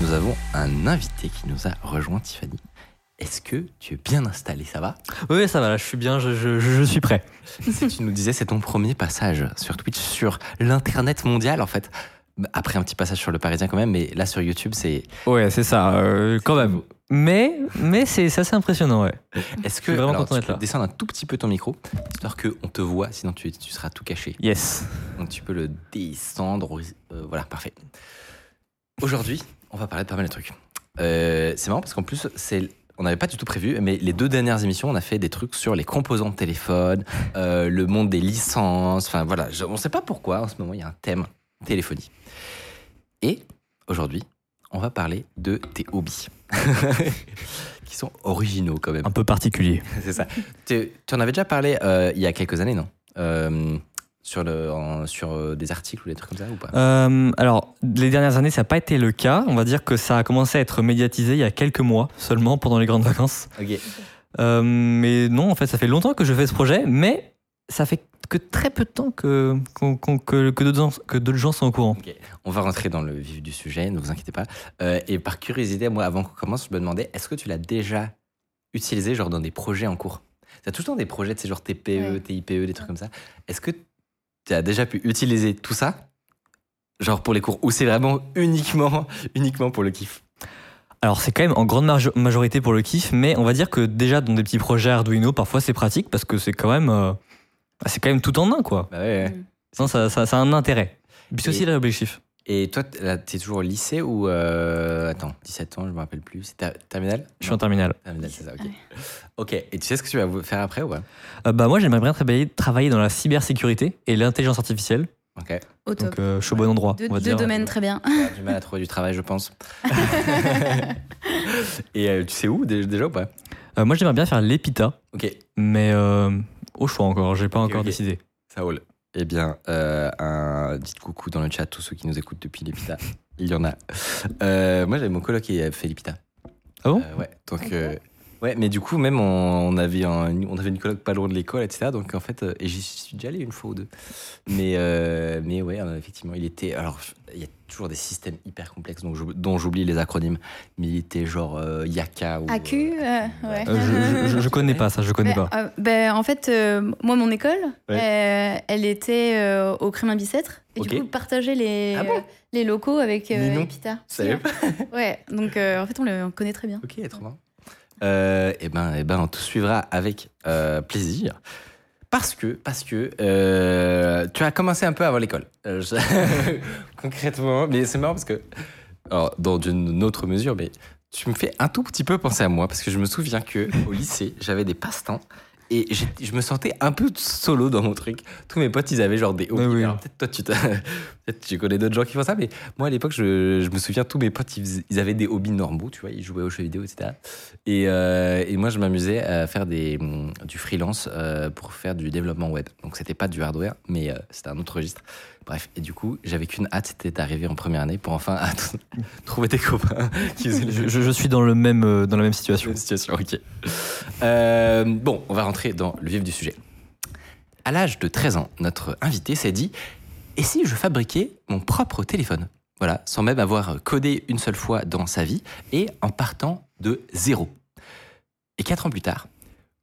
Nous avons un invité qui nous a rejoint, Tiffany. Est-ce que tu es bien installé Ça va? Oui, ça va, là, je suis bien, je, je- je suis prêt. Si tu nous disais, c'est ton premier passage sur Twitch, sur l'internet mondial, en fait. Après un petit passage sur le Parisien quand même, mais là sur YouTube, c'est. Ouais, c'est ça, euh, quand même. Mais, mais c'est assez impressionnant, ouais. Est-ce que suis vraiment alors, content tu peux là. descendre un tout petit peu ton micro, histoire qu'on te voit, sinon tu, tu seras tout caché. Yes. Donc tu peux le descendre. euh, voilà, parfait. Aujourd'hui, on va parler de pas mal de trucs. Euh, c'est marrant parce qu'en plus, c'est on n'avait pas du tout prévu, mais les deux dernières émissions, on a fait des trucs sur les composants de téléphone, euh, le monde des licences. Enfin voilà, je- on ne sait pas pourquoi en ce moment il y a un thème téléphonie. Et aujourd'hui, on va parler de tes hobbies, qui sont originaux quand même. Un peu particulier. C'est ça. Tu, tu en avais déjà parlé euh, il y a quelques années, non? Euh, sur, le, en- sur euh, des articles ou des trucs comme ça ou pas? Euh, alors, les dernières années, ça n'a pas été le cas. On va dire que ça a commencé à être médiatisé il y a quelques mois seulement pendant les grandes vacances. Euh, mais non, en fait, ça fait longtemps que je fais ce projet, mais ça fait que très peu de temps que, qu'on- que, que d'autres gens, que d'autres gens sont au courant. On va rentrer dans le vif du sujet, ne vous inquiétez pas. Euh, et par curiosité, moi, avant qu'on commence, je me demandais, est-ce que tu l'as déjà utilisé genre dans des projets en cours? Tu as tout le temps des projets de ces genre TPE, Ouais. TIPE, des trucs comme ça. Est-ce que tu as déjà pu utiliser tout ça? Genre pour les cours Ou c'est vraiment uniquement, uniquement pour le kiff? Alors c'est quand même en grande majo- majorité pour le kiff, mais on va dire que déjà dans des petits projets Arduino, parfois c'est pratique parce que c'est quand même, euh, c'est quand même tout en un quoi. Bah ouais. Mm. Non, ça, ça, ça a un intérêt. Puis c'est Et- aussi l'objectif. Et toi, t'es toujours au lycée ou. euh, Attends, 17 ans, je me rappelle plus. C'est ter- terminal Je suis en terminale. Terminal, c'est ça, ok. Ok, et tu sais ce que tu vas faire après ou pas? Euh, bah moi j'aimerais bien travailler, travailler dans la cybersécurité et l'intelligence artificielle. Ok. Au top. Donc euh, je suis au bon endroit. Deux, on va deux dire. domaines très bien. Du mal à trouver du travail, je pense. et euh, tu sais où dé- déjà ou pas? Euh, moi j'aimerais bien faire l'EPITA, Ok, mais euh, au choix encore. J'ai pas encore décidé. ça roule. Eh bien, euh, un... dites coucou dans le chat, tous ceux qui nous écoutent depuis l'EPITA. Il y en a. Euh, moi, j'avais mon coloc qui a fait l'EPITA. Ah bon? Euh, Ouais, donc. Ouais, mais du coup, même on, on avait, un- on avait une coloc pas loin de l'école, etc. Donc en fait, euh, et j'y suis déjà allé une fois ou deux. Mais, euh, mais ouais, euh, effectivement, il était. Alors, il y a toujours des systèmes hyper complexes donc dont j'oublie les acronymes. Mais il était genre euh, Yaka ou. AQ, euh, ouais. Je, je, je connais pas ça, je connais Ben, pas. ben, en fait, moi, mon école, Ouais. elle était au Crémin Bicêtre. Et Ok. du coup, partageait les, Ah bon? les locaux avec Si, Ouais, donc en fait, on le connaît très bien. Ok, trop bien. Euh, eh ben, eh ben, on te suivra avec euh, plaisir. Parce que, parce que euh, tu as commencé un peu avant l'école. Euh, Concrètement, mais c'est marrant parce que, alors, dans une autre mesure, mais tu me fais un tout petit peu penser à moi parce que je me souviens que au lycée, j'avais des passe-temps et je me sentais un peu solo dans mon truc. Tous mes potes, ils avaient genre des hobbies. Ouais, oui. Peut-être toi, tu, tu connais d'autres gens qui font ça, mais moi à l'époque, je, je me souviens, tous mes potes, ils, avaient des hobbies normaux, tu vois, ils jouaient aux jeux vidéo, etc. Et, euh, et moi, je m'amusais à faire des, du freelance euh, pour faire du développement web. Donc, c'était pas du hardware, mais euh, c'était un autre registre. Bref, et du coup, j'avais qu'une hâte, c'était d'arriver en première année pour enfin trouver des copains qui faisaient le Je, je- je suis dans, le même, euh, dans la même situation. Même situation, ok. Euh, bon, on va rentrer dans le vif du sujet. À l'âge de 13 ans, notre invité s'est dit Et si je fabriquais mon propre téléphone? Voilà, sans même avoir codé une seule fois dans sa vie et en partant de zéro. Et quatre ans plus tard,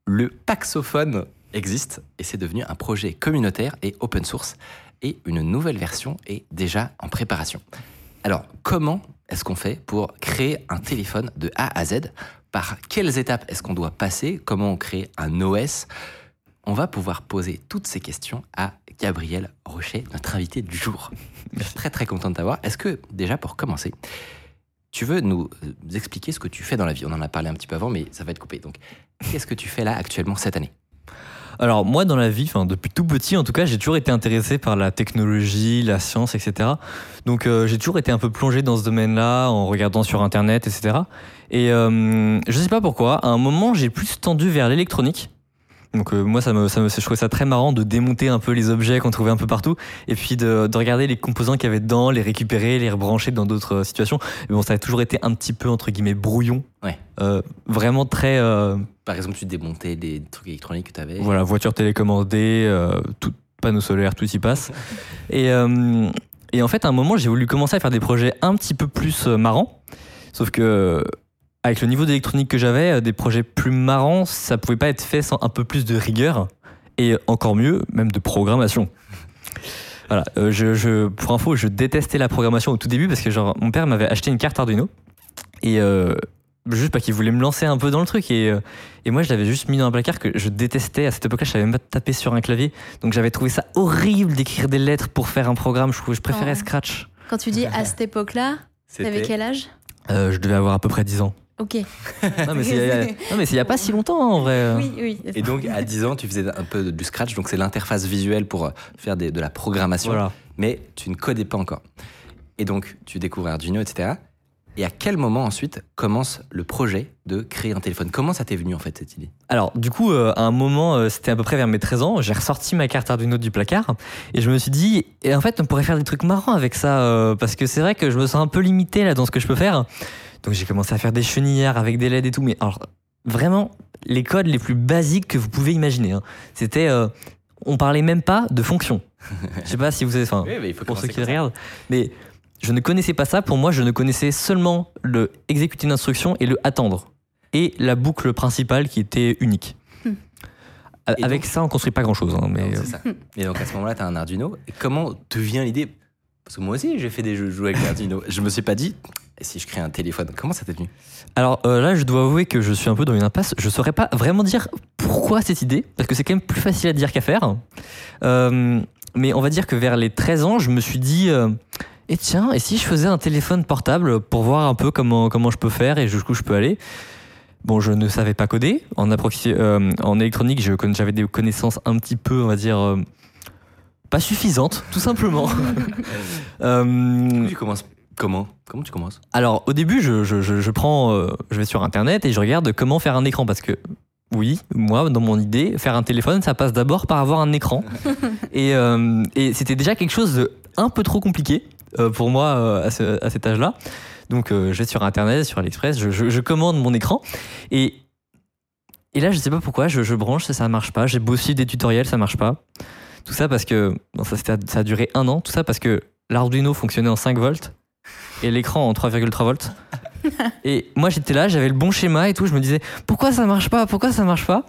le Paxophone existe et c'est devenu un projet communautaire et open source. Et une nouvelle version est déjà en préparation. Alors, comment est-ce qu'on fait pour créer un téléphone de A à Z? Par quelles étapes est-ce qu'on doit passer? Comment on crée un OS On va pouvoir poser toutes ces questions à Gabriel Rocher, notre invité du jour. Je très très content de t'avoir. Est-ce que, déjà pour commencer, tu veux nous expliquer ce que tu fais dans la vie? On en a parlé un petit peu avant, mais ça va être coupé. Donc, qu'est-ce que tu fais là actuellement cette année? Alors moi dans la vie, enfin depuis tout petit en tout cas, j'ai toujours été intéressé par la technologie, la science, etc. Donc euh, j'ai toujours été un peu plongé dans ce domaine-là en regardant sur internet, etc. Et euh, je sais pas pourquoi, à un moment j'ai plus tendu vers l'électronique. Donc euh, moi ça me, ça me, je trouvais ça très marrant de démonter un peu les objets qu'on trouvait un peu partout et puis de, de regarder les composants qu'il y avait dedans, les récupérer, les rebrancher dans d'autres euh, situations. Mais bon ça a toujours été un petit peu entre guillemets brouillon, Ouais. Euh, vraiment très Par exemple, tu démontais des trucs électroniques que tu avais. voilà, voiture télécommandée, tout, panneau solaire, tout y passe. Et, et en fait, à un moment, j'ai voulu commencer à faire des projets un petit peu plus marrants. Sauf que, avec le niveau d'électronique que j'avais, euh, des projets plus marrants, ça pouvait pas être fait sans un peu plus de rigueur. Et encore mieux, même de programmation. Voilà, euh, je, je- pour info, je détestais la programmation au tout début parce que genre, mon père m'avait acheté une carte Arduino. Et euh, juste parce qu'il voulait me lancer un peu dans le truc. Et, euh, et moi, je l'avais juste mis dans un placard que je détestais. À cette époque-là, je savais même pas taper sur un clavier. Donc j'avais trouvé ça horrible d'écrire des lettres pour faire un programme. Je, je préférais Oh. Scratch. Quand tu dis à cette époque-là, t'avais quel âge? Euh, je devais avoir à peu près 10 ans. Ok. Non, mais c'est il y a- non, mais c'est il y a pas si longtemps en vrai. Oui, oui. Et donc, à 10 ans, tu faisais un peu du scratch, donc c'est l'interface visuelle pour euh, faire des- de la programmation, Voilà. mais tu ne codais pas encore. Et donc, tu découvres Arduino, etc. Et à quel moment ensuite commence le projet de créer un téléphone? Comment ça t'est venu en fait cette idée? Alors, du coup, euh, à un moment, euh, c'était à peu près vers mes 13 ans, j'ai ressorti ma carte Arduino du placard et je me suis dit, et en fait, on pourrait faire des trucs marrants avec ça euh, parce que c'est vrai que je me sens un peu limité là dans ce que je peux faire. Donc, j'ai commencé à faire des chenillères avec des LED et tout, mais alors, vraiment, les codes les plus basiques que vous pouvez imaginer. hein. C'était, euh, on parlait même pas de fonction. Je sais pas si vous avez, enfin, Oui, mais il faut pour ceux qui ça. regardent, mais je ne connaissais pas ça. Pour moi, je ne connaissais seulement le exécuter une instruction et le attendre. Et la boucle principale qui était unique. Hmm. Et Avec donc- ça, on construit pas grand chose. Non, mais c'est euh, ça. Et donc à ce moment-là, tu as un Arduino. Et comment te vient l'idée Parce que moi aussi, j'ai fait des jeux jouer avec l'Arduino. Je me suis pas dit, et si je crée un téléphone Comment ça t'est venu? Alors euh, là, je dois avouer que je suis un peu dans une impasse. Je saurais pas vraiment dire pourquoi cette idée, parce que c'est quand même plus facile à dire qu'à faire. Euh, mais on va dire que vers les 13 ans, je me suis dit, euh, et tiens, et si je faisais un téléphone portable pour voir un peu comment, comment je peux faire et jusqu'où je peux aller? Bon, je ne savais pas coder. En, euh, électronique, j'avais des connaissances un petit peu, on va dire, euh, pas suffisantes, tout simplement. Euh, Tu commences comment Comment tu commences? Alors, au début, je, je- je- je prends, euh, je vais sur Internet et je regarde comment faire un écran parce que, oui, moi, dans mon idée, faire un téléphone, ça passe d'abord par avoir un écran. et euh, et c'était déjà quelque chose de un peu trop compliqué euh, pour moi euh, à, ce- à cet âge-là. Donc, euh, je vais sur Internet, sur AliExpress, je, je- je commande mon écran et et là, je sais pas pourquoi, je, je branche, ça, ça marche pas. J'ai beau suivre des tutoriels, ça marche pas. Tout ça parce que bon, ça, ça a duré un an. Tout ça parce que l'Arduino fonctionnait en 5 volts et l'écran en 3,3 volts. Et moi j'étais là, j'avais le bon schéma et tout, je me disais pourquoi ça marche pas, pourquoi ça marche pas?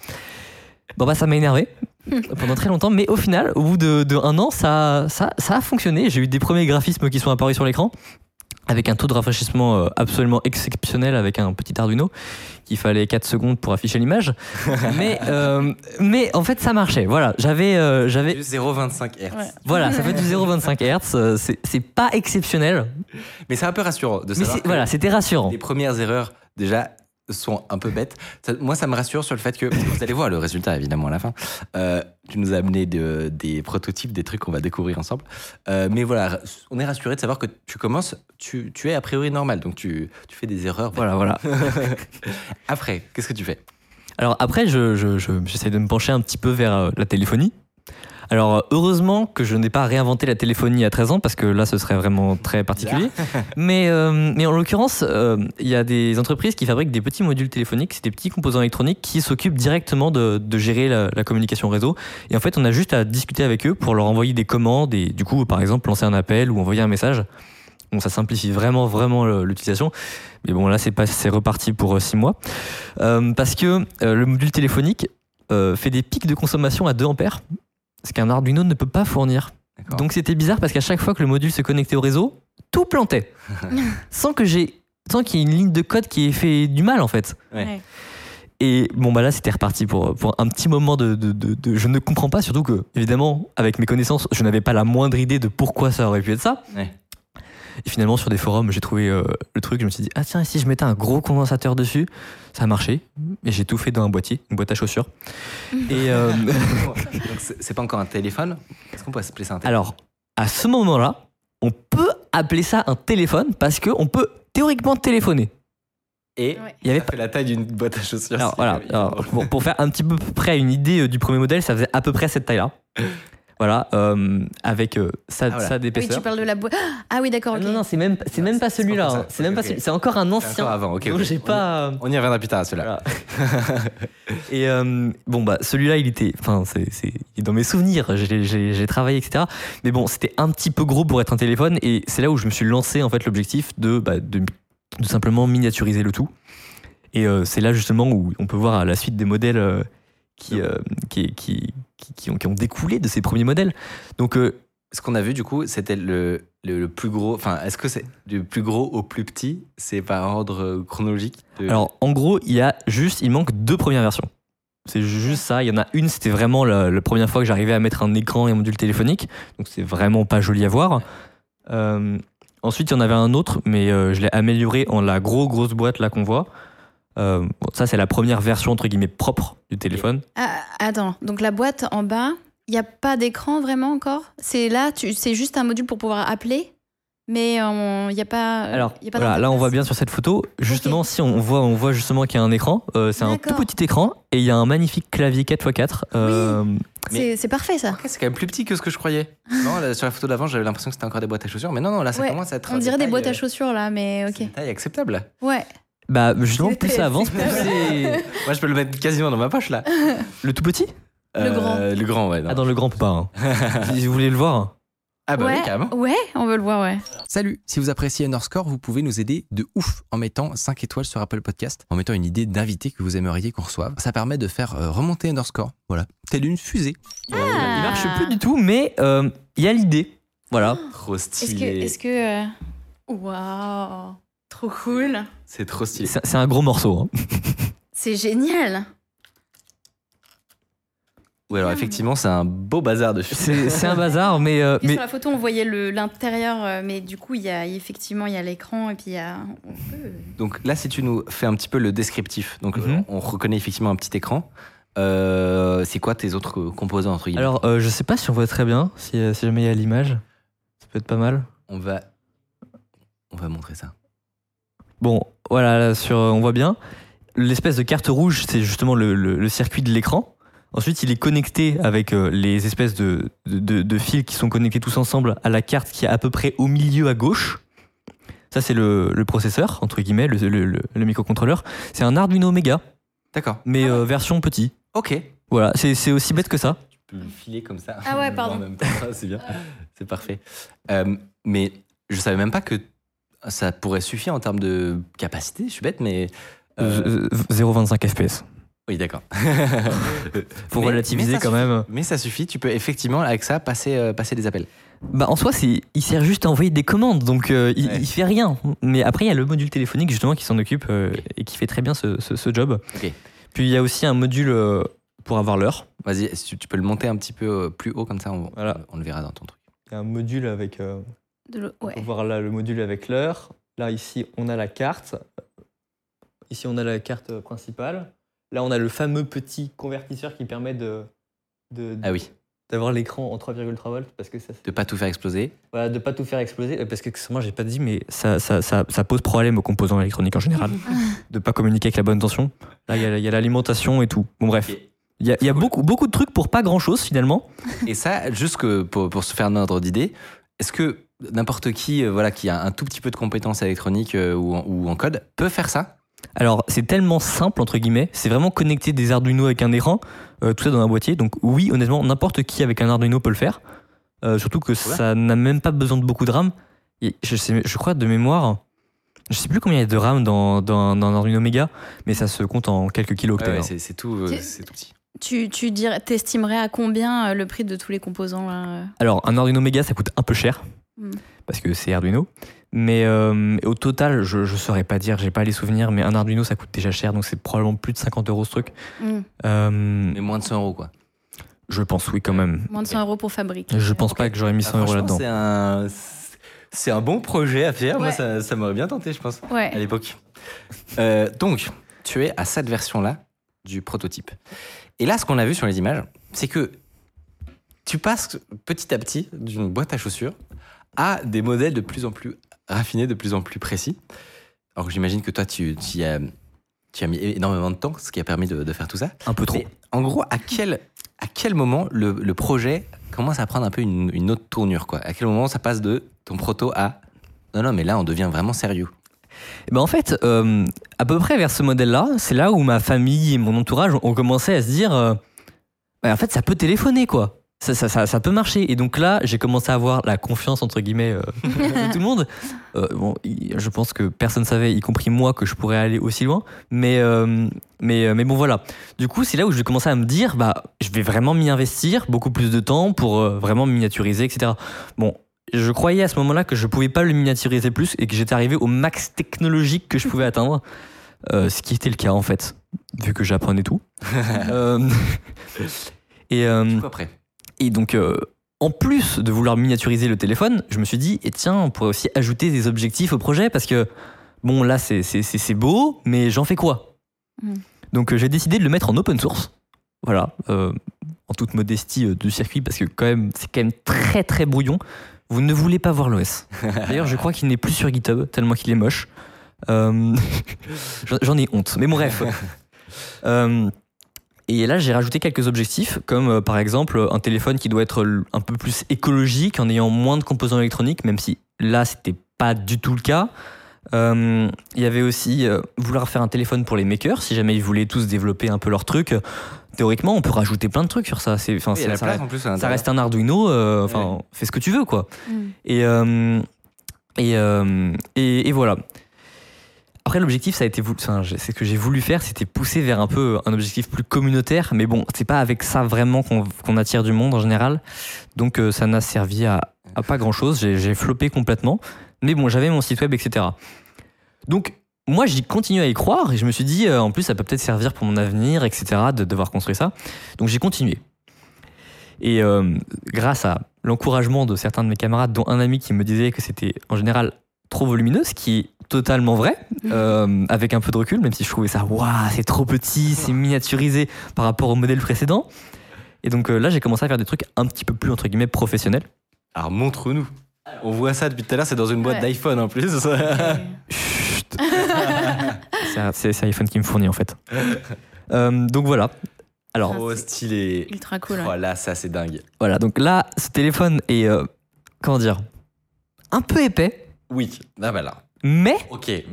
Bon bah ça m'a énervé pendant très longtemps, mais au final, au bout de, de un an, ça, ça, ça a fonctionné. J'ai eu des premiers graphismes qui sont apparus sur l'écran avec un taux de rafraîchissement euh, absolument exceptionnel avec un petit Arduino qu'il fallait 4 secondes pour afficher l'image. mais, euh, mais en fait ça marchait. Voilà, j'avais euh, j'avais Du 0,25 Hz. Ouais. voilà, ça fait du 0,25 Hz, euh, c'est c'est pas exceptionnel, Mais c'est un peu rassurant de mais savoir c'est- que voilà, c'était rassurant. les premières erreurs, déjà, sont un peu bêtes. Ça- moi, ça me rassure sur le fait que vous allez voir le résultat, évidemment, à la fin. Euh, tu nous as amené de- des prototypes, des trucs qu'on va découvrir ensemble. Euh, mais voilà, on est rassuré de savoir que tu commences, tu, tu es a priori normal, donc tu, tu fais des erreurs. Voilà, voilà. Après, qu'est-ce que tu fais? Alors après, je, je- je- j'essaie de me pencher un petit peu vers euh, la téléphonie. Alors euh, heureusement que je n'ai pas réinventé la téléphonie à 13 ans parce que là ce serait vraiment très particulier. mais, euh, mais en l'occurrence, euh, il y a des entreprises qui fabriquent des petits modules téléphoniques, c'est des petits composants électroniques qui s'occupent directement de, de gérer la, la communication réseau. Et en fait, on a juste à discuter avec eux pour leur envoyer des commandes et du coup, par exemple, lancer un appel ou envoyer un message. Bon, ça simplifie vraiment, vraiment l'utilisation. Mais bon, là, c'est pas, c'est reparti pour 6 mois. Euh, parce que euh, le module téléphonique euh, fait des pics de consommation à 2 ampères, ce qu'un Arduino ne peut pas fournir. Donc c'était bizarre parce qu'à chaque fois que le module se connectait au réseau, tout plantait. sans que j'ai sans qu'il y ait une ligne de code qui ait fait du mal en fait. Ouais. Et bon bah là c'était reparti pour, pour un petit moment de, de, de- de- Je ne comprends pas, surtout que évidemment avec mes connaissances je n'avais pas la moindre idée de pourquoi ça aurait pu être ça. Ouais. Et finalement, sur des forums, j'ai trouvé euh, le truc. Je me suis dit, ah tiens, et si je mettais un gros condensateur dessus, ça a marché. Et j'ai tout fait dans un boîtier, une boîte à chaussures. et euh, Donc, c'est pas encore un téléphone? Est-ce qu'on peut appeler ça un téléphone? Alors, à ce moment-là, on peut appeler ça un téléphone parce qu'on peut théoriquement téléphoner. Et Ouais. Il y avait fait la taille d'une boîte à chaussures. Alors si- voilà, alors, pour, pour faire un petit peu près une idée euh, du premier modèle, ça faisait à peu près cette taille-là. Voilà, euh, avec euh, ça, Ah, voilà. ça Oui, d'épaisseur. tu parles de la boîte. Ah oui, d'accord, Ah. Non, non, c'est même, c'est même pas celui-là. hein. C'est même pas. C'est encore un C'est ancien. encore avant, ok. Donc, j'ai On- pas. On y reviendra plus tard à celui-là. Voilà. Et euh, bon, bah, celui-là, il était. Enfin, c'est, c'est- dans mes souvenirs. J'ai, j'ai- j'ai travaillé, etc. Mais bon, c'était un petit peu gros pour être un téléphone. Et c'est là où je me suis lancé, en fait, l'objectif de, bah, de, de simplement miniaturiser le tout. Et euh, c'est là, justement, où on peut voir à la suite des modèles euh, qui, euh, qui, qui, qui, ont, découlé de ces premiers modèles. Donc, euh, Ce qu'on a vu, du coup, c'était le, le, plus gros. Enfin, est-ce que c'est du plus gros au plus petit? C'est par ordre euh, chronologique Alors, en gros, il y a juste, il manque deux premières versions. C'est juste ça. Il y en a une, c'était vraiment la, première fois que j'arrivais à mettre un écran et un module téléphonique. Donc, c'est vraiment pas joli à voir. Euh, ensuite, il y en avait un autre, mais je l'ai amélioré en la gros, grosse boîte là qu'on voit. Euh, bon, ça, c'est la première version, entre guillemets, propre du téléphone. Ah, attends, donc la boîte en bas, il n'y a pas d'écran vraiment encore? C'est là, tu- c'est juste un module pour pouvoir appeler, mais il n'y a pas. Alors, y a pas voilà, là, on voit bien sur cette photo. Justement, si on voit, on voit justement qu'il y a un écran, euh, c'est un tout petit écran et il y a un magnifique clavier 4x4. euh, C'est c'est parfait ça. C'est quand même plus petit que ce que je croyais. Non, là, sur la photo d'avant, j'avais l'impression que c'était encore des boîtes à chaussures. Mais non, non, là, ça Ouais, commence à être. On dirait des boîtes à euh, chaussures là, mais c'est ok. des tailles acceptables. Ouais. Bah, justement, plus ça avance, plus c'est. Moi, je peux le mettre quasiment dans ma poche, là. Le tout petit? Le grand. Le grand, ouais. non. Ah, dans le grand, pas. hein. si vous voulez le voir? Ah bah ouais. oui, carrément. Ouais, on veut le voir, ouais. Salut, si vous appréciez Underscore, vous pouvez nous aider de ouf en mettant 5 étoiles sur Apple Podcast, en mettant une idée d'invité que vous aimeriez qu'on reçoive. Ça permet de faire euh, remonter Underscore, voilà, telle une fusée. Il marche plus du tout, mais euh, il y a l'idée. Voilà. Trop Est-ce que. stylé. Est-ce que. euh, Waouh! Trop cool! C'est trop stylé. C'est un gros morceau. hein. C'est génial! Oui, alors effectivement, c'est un beau bazar de. C'est un bazar, mais, euh, mais Sur la photo, on voyait le- l'intérieur, euh, mais du coup, il y a effectivement il y a l'écran et puis il y a. on peut- Donc là, si tu nous fais un petit peu le descriptif, donc Mhm. euh, on reconnaît effectivement un petit écran. Euh, c'est quoi tes autres composants entre guillemets? Alors euh, je sais pas si on voit très bien, si, si jamais il y a l'image. Ça peut être pas mal. On va, on va montrer ça. Bon, voilà, là, sur, on voit bien. L'espèce de carte rouge, c'est justement le, le- le circuit de l'écran. Ensuite, il est connecté avec euh, les espèces de, de- de- de fils qui sont connectés tous ensemble à la carte qui est à peu près au milieu à gauche. Ça, c'est le, le processeur, entre guillemets, le, le- le- le microcontrôleur. C'est un Arduino Mega, D'accord. mais euh, version petit. Ok. Voilà, c'est aussi bête que ça. Tu peux le filer comme ça. Ah ouais, pardon. Temps, c'est bien. C'est parfait. Euh, mais je savais même pas que ça pourrait suffire en termes de capacité. Je suis bête, mais. euh, Euh, 0,25 FPS. Oui, d'accord. Mais- relativiser mais quand même. Mais ça suffit. Tu peux effectivement avec ça passer, euh, passer des appels. Bah en soi, il sert juste à envoyer des commandes, donc euh, il, Ouais. il fait rien. Mais après, il y a le module téléphonique justement qui s'en occupe euh, et qui fait très bien ce, ce- ce job. Puis il y a aussi un module pour avoir l'heure. Vas-y, tu, tu peux le monter un petit peu plus haut comme ça, on, Voilà. on le verra dans ton truc. Il y a un module avec. De on ouais. peut voir là le module avec l'heure. Là ici, on a la carte. Ici, on a la carte principale. Là, on a le fameux petit convertisseur qui permet de, de- Ah oui, d'avoir l'écran en 3,3 volts parce que ça, de pas tout faire exploser. voilà, de pas tout faire exploser Euh, parce que moi j'ai pas dit mais ça, ça, ça, ça pose problème aux composants électroniques en général de pas communiquer avec la bonne tension là il y a- l'alimentation et tout bon bref il y a, il y a beaucoup, beaucoup de trucs pour pas grand chose finalement Et ça, juste que pour, pour se faire un ordre d'idée, est-ce que n'importe qui, euh, voilà, qui a un tout petit peu de compétences électroniques euh, ou, en, ou en code peut faire ça alors c'est tellement simple entre guillemets c'est vraiment connecter des Arduino avec un écran euh, tout ça dans un boîtier donc oui honnêtement n'importe qui avec un Arduino peut le faire Euh, surtout que ça n'a même pas besoin de beaucoup de RAM Et je, sais, je crois de mémoire je sais plus combien il y a de RAM dans, dans, dans un Arduino Mega mais ça se compte en quelques kilooctets Ouais, hein. c'est, tout, euh, tout petit. Tu, tu dirais, t'estimerais à combien le prix de tous les composants là Alors, un Arduino Mega, ça coûte un peu cher. Mm. Parce que c'est Arduino. Mais euh, au total, je ne saurais pas dire, j'ai pas les souvenirs, mais un Arduino, ça coûte déjà cher, donc c'est probablement plus de 50 euros ce truc. Euh, Mais moins de 100 euros, quoi. je pense, oui, quand même. Moins de 100 euros pour fabriquer. Je pense pas que j'aurais mis 100 euros Ah, franchement, là-dedans. C'est un, C'est un bon projet à faire. Moi, ça, ça m'aurait bien tenté, je pense, à l'époque. Euh, donc, tu es à cette version-là du prototype. Et là, ce qu'on a vu sur les images, c'est que tu passes petit à petit d'une boîte à chaussures à des modèles de plus en plus raffinés, de plus en plus précis. Alors, j'imagine que toi, tu, tu y as, tu as mis énormément de temps, ce qui a permis de, de faire tout ça. Un peu trop. Mais en gros, à quel, à quel moment le, le projet commence à prendre un peu une, une autre tournure quoi? À quel moment ça passe de ton proto à non, non, mais là, on devient vraiment sérieux. Eh ben en fait, euh, à peu près vers ce modèle-là, c'est là où ma famille et mon entourage ont commencé à se dire, euh, en fait, ça peut téléphoner, quoi. Ça, ça, ça, ça peut marcher. Et donc là, j'ai commencé à avoir la confiance, entre guillemets, euh, de tout le monde. Euh, bon, je pense que personne savait, y compris moi, que je pourrais aller aussi loin. Mais, euh, mais, mais bon, voilà. Du coup, c'est là où je vais commencer à me dire, bah, je vais vraiment m'y investir, beaucoup plus de temps pour vraiment miniaturiser, etc. Bon, je croyais à ce moment-là que je pouvais pas le miniaturiser plus et que j'étais arrivé au max technologique que je pouvais atteindre. Euh, ce qui était le cas en fait, vu que j'apprenais tout. Euh, et, euh, après et donc, euh, en plus de vouloir miniaturiser le téléphone, je me suis dit, et tiens, on pourrait aussi ajouter des objectifs au projet parce que, bon, là, c'est- beau, mais j'en fais quoi? Mm. Donc, euh, j'ai décidé de le mettre en open source. Voilà, euh, en toute modestie euh, du circuit, parce que quand même, c'est quand même très très brouillon. Vous ne voulez pas voir l'OS. D'ailleurs, je crois qu'il n'est plus sur GitHub, tellement qu'il est moche. Euh, J'en- J'en ai honte. Mais bon, bref. Et là, j'ai rajouté quelques objectifs, comme euh, par exemple un téléphone qui doit être un peu plus écologique en ayant moins de composants électroniques, même si là, c'était pas du tout le cas. Euh, Il y avait aussi euh, vouloir faire un téléphone pour les makers, si jamais ils voulaient tous développer un peu leur truc. Théoriquement, on peut rajouter plein de trucs sur ça. C'est, Oui, ça, place reste, en plus à ça l'intérieur. reste un Arduino. euh, Enfin, fais ce que tu veux, quoi. Mm. Et, euh, et, euh, et, et voilà. Après, l'objectif, ça a été, c'est ce que j'ai voulu faire, c'était pousser vers un peu un objectif plus communautaire. Mais bon, c'est pas avec ça vraiment qu'on attire du monde en général. Donc, euh, ça n'a servi à, pas grand chose. J'ai floppé complètement. Mais bon, j'avais mon site web, etc. Donc, moi, j'y continue à y croire et je me suis dit, euh, en plus, ça peut peut-être servir pour mon avenir, etc., de devoir construire ça. Donc, j'ai continué. Et euh, grâce à l'encouragement de certains de mes camarades, dont un ami qui me disait que c'était en général trop volumineux, ce qui totalement vrai, euh, avec un peu de recul, même si je trouvais ça, waouh, c'est trop petit, c'est miniaturisé par rapport au modèle précédent. Et donc euh, là, j'ai commencé à faire des trucs un petit peu plus, entre guillemets, professionnels. Alors montre-nous. On voit ça depuis tout à l'heure, c'est dans une boîte Ouais. d'iPhone en plus. Chut. C'est- iPhone qui me fournit, en fait. Euh, donc voilà. Alors, oh, stylé. Ultra cool. ouais. Oh là, ça c'est dingue. voilà. Donc là, ce téléphone est, euh, comment dire, un peu épais, Oui, là voilà. Mais.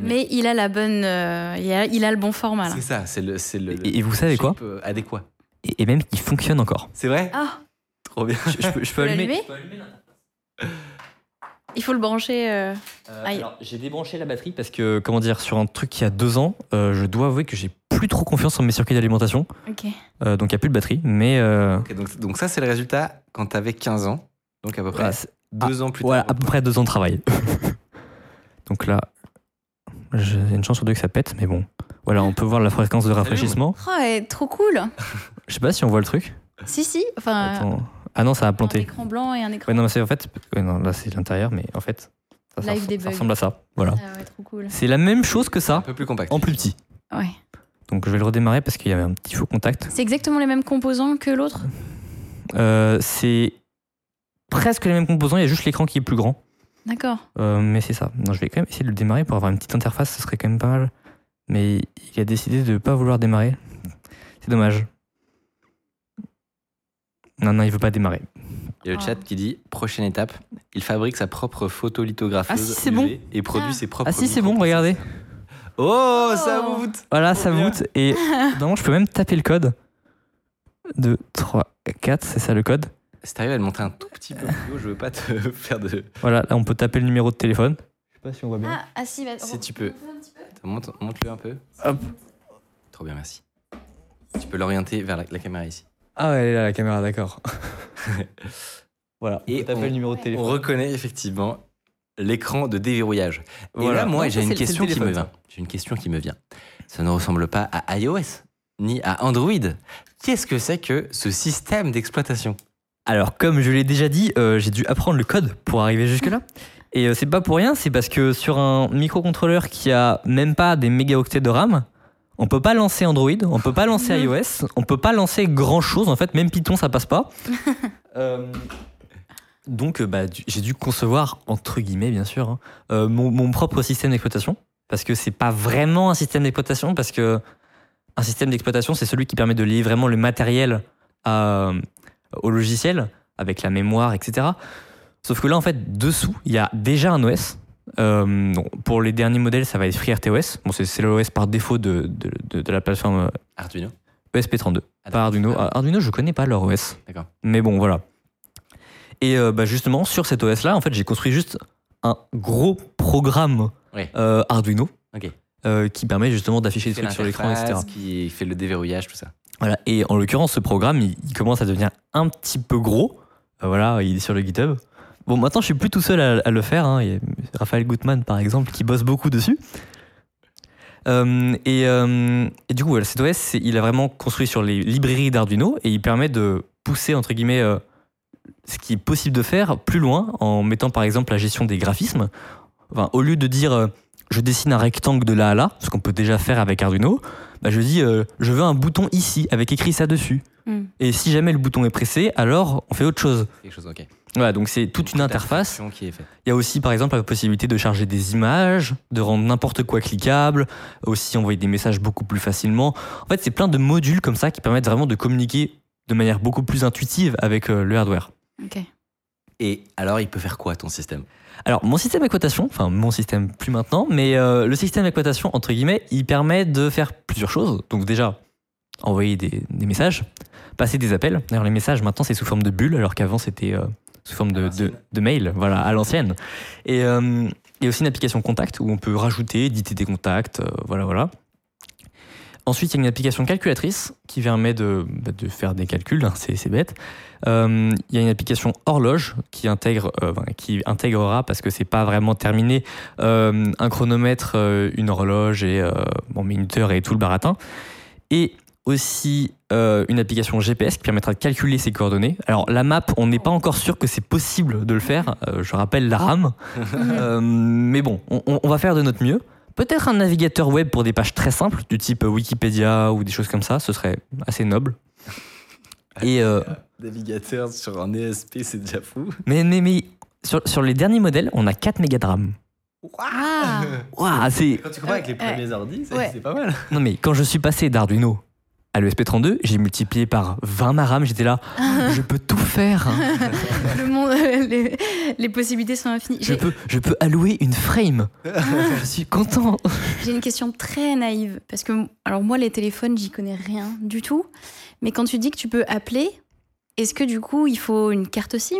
Mais il a la bonne, euh, il, a, il a le bon format là. C'est ça, c'est le, c'est le, le Et- et vous savez quoi euh, Adéquat. et, et même il fonctionne encore. C'est vrai Ah, Trop bien. Je, je peux, je faut peux allumer. Il faut le brancher. euh, Euh, j'ai débranché la batterie parce que, comment dire, sur un truc qui a deux ans, euh, je dois avouer que j'ai plus trop confiance en mes circuits d'alimentation. Ok. Euh, donc, il n'y a plus de batterie. Mais euh, donc, donc ça c'est le résultat quand t'avais 15 ans. Donc à peu près voilà, deux ans plus voilà, tard. à peu près deux ans de travail. donc là, j'ai une chance sur deux que ça pète, mais bon. Voilà, on peut voir la fréquence de rafraîchissement. Oh, elle est trop cool. Je sais pas si on voit le truc. Si, si. Enfin, Attends. Ah non, ça a un planté. écran blanc et un écran. Ouais, non, mais c'est en fait. ouais, non, là, c'est l'intérieur, mais en fait, ça, ressemble- debug. ça ressemble à ça. Voilà. Ah ouais, trop cool. C'est la même chose que Un ça, peu plus compact. en plus petit. Ouais. Donc, je vais le redémarrer parce qu'il y avait un petit faux contact. C'est exactement les mêmes composants que l'autre? Euh, c'est presque les mêmes composants, il y a juste l'écran qui est plus grand. D'accord. Euh, mais c'est ça. Non, je vais quand même essayer de le démarrer pour avoir une petite interface, ce serait quand même pas mal. Mais il a décidé de ne pas vouloir démarrer. C'est dommage. Non, non, il veut pas démarrer. Il y a le chat qui dit prochaine étape, il fabrique sa propre photolithographeuse Ah, si, c'est bon. et produit Ah. ses propres. Ah si, c'est bon, regardez. Oh, ça Oh. voûte. Voilà, ça bien. voûte. Et normalement, je peux même taper le code. 2, 3, 4, c'est ça le code. Si t'arrives à le montrer un tout petit peu plus haut, je veux pas te faire de. Voilà, là, on peut taper le numéro de téléphone. Je sais pas si on voit bien. Ah, ah si, bah, Si tu peux. peu. Monte, monte-le un peu. Hop. Trop bien, merci. Tu peux l'orienter vers la, la caméra ici. Ah, ouais, elle est là, la caméra, d'accord. voilà, Et on peut taper on- le numéro de On téléphone. reconnaît effectivement l'écran de déverrouillage. Et Voilà. là, moi, j'ai une question qui me vient. J'ai une question qui me vient. Ça ne ressemble pas à iOS ni à Android. Qu'est-ce que c'est que ce système d'exploitation? Alors, comme je l'ai déjà dit, euh, j'ai dû apprendre le code pour arriver jusque-là. Et euh, c'est pas pour rien, c'est parce que sur un microcontrôleur qui a même pas des mégaoctets de RAM, on peut pas lancer Android, on peut pas lancer iOS, on peut pas lancer grand chose en fait, même Python ça passe pas. Euh, donc euh, bah, j'ai dû concevoir, entre guillemets bien sûr, hein, mon, mon propre système d'exploitation. Parce que c'est pas vraiment un système d'exploitation, parce que un système d'exploitation c'est celui qui permet de lier vraiment le matériel à- au logiciel, avec la mémoire, etc. Sauf que là en fait, dessous, il y a déjà un OS. Euh, pour les derniers modèles, ça va être FreeRTOS. Bon, c'est c'est l'OS par défaut de, de, de- de la plateforme euh, Arduino. ESP32. Ah, Pas Arduino. d'accord. Ah, Arduino, je connais pas leur OS. D'accord. Mais bon, voilà. Et euh, bah, justement, sur cet OS-là, en fait, j'ai construit juste un gros programme euh, Arduino. Euh, qui permet justement d'afficher des trucs sur l'écran, etc. Qui fait le déverrouillage, tout ça. Voilà. Et en l'occurrence, ce programme, il, il commence à devenir un petit peu gros. Euh, voilà, il est sur le GitHub. Bon, maintenant, je suis plus tout seul à, à le faire. hein. Il y a Raphaël Gutmann, par exemple, qui bosse beaucoup dessus. Euh, et, euh, et du coup, voilà, cet OS, il a vraiment construit sur les librairies d'Arduino et il permet de pousser, entre guillemets, euh, ce qui est possible de faire plus loin en mettant, par exemple, la gestion des graphismes. Enfin, au lieu de dire je dessine un rectangle de là à là, ce qu'on peut déjà faire avec Arduino, bah, je dis euh, je veux un bouton ici avec écrit ça dessus. Mm. Et si jamais le bouton est pressé, alors on fait autre chose. Quelque chose, ok. Voilà, donc c'est toute une interface. qui est. Il y a aussi par exemple la possibilité de charger des images, de rendre n'importe quoi cliquable, aussi envoyer des messages beaucoup plus facilement. En fait, c'est plein de modules comme ça qui permettent vraiment de communiquer de manière beaucoup plus intuitive avec euh, le hardware. Ok. Et alors, il peut faire quoi ton système? Alors, mon système d'exploitation, enfin mon système plus maintenant, mais euh, le système d'exploitation, entre guillemets, il permet de faire plusieurs choses. Donc déjà, envoyer des, des messages, passer des appels. D'ailleurs, les messages, maintenant, c'est sous forme de bulles, alors qu'avant, c'était euh, sous forme de, de, de mail, voilà, à l'ancienne. Et euh, il y a aussi une application contact où on peut rajouter, éditer des contacts, euh, voilà, voilà. Ensuite, il y a une application calculatrice qui permet de, bah, de faire des calculs, hein, c'est bête. Euh, Il y a une application horloge qui intègre, euh, qui intégrera parce que c'est pas vraiment terminé euh, un chronomètre, une horloge et bon minuteur et tout le baratin. Et aussi une application GPS qui permettra de calculer ses coordonnées. Alors la map, on n'est pas encore sûr que c'est possible de le faire. Je rappelle la RAM, Euh, mais bon, on, on- on va faire de notre mieux. Peut-être un navigateur web pour des pages très simples, du type Wikipédia ou des choses comme ça, ce serait assez noble. Et euh, Navigateur sur un ESP, c'est déjà fou. mais, mais, mais sur, sur les derniers modèles, on a 4 mégas de RAM. Waouh, c'est. Quand tu compares avec les Euh, premiers ordi, c'est ouais. c'est pas mal. Non, mais quand je suis passé d'Arduino à l'ESP32, j'ai multiplié par 20 ma RAM, j'étais là, je peux tout faire. Le monde, les, les possibilités sont infinies. Je peux, je peux allouer une frame. je suis content. j'ai une question très naïve. Parce que, alors moi, les téléphones, j'y connais rien du tout. Mais quand tu dis que tu peux appeler, est-ce que du coup, il faut une carte SIM?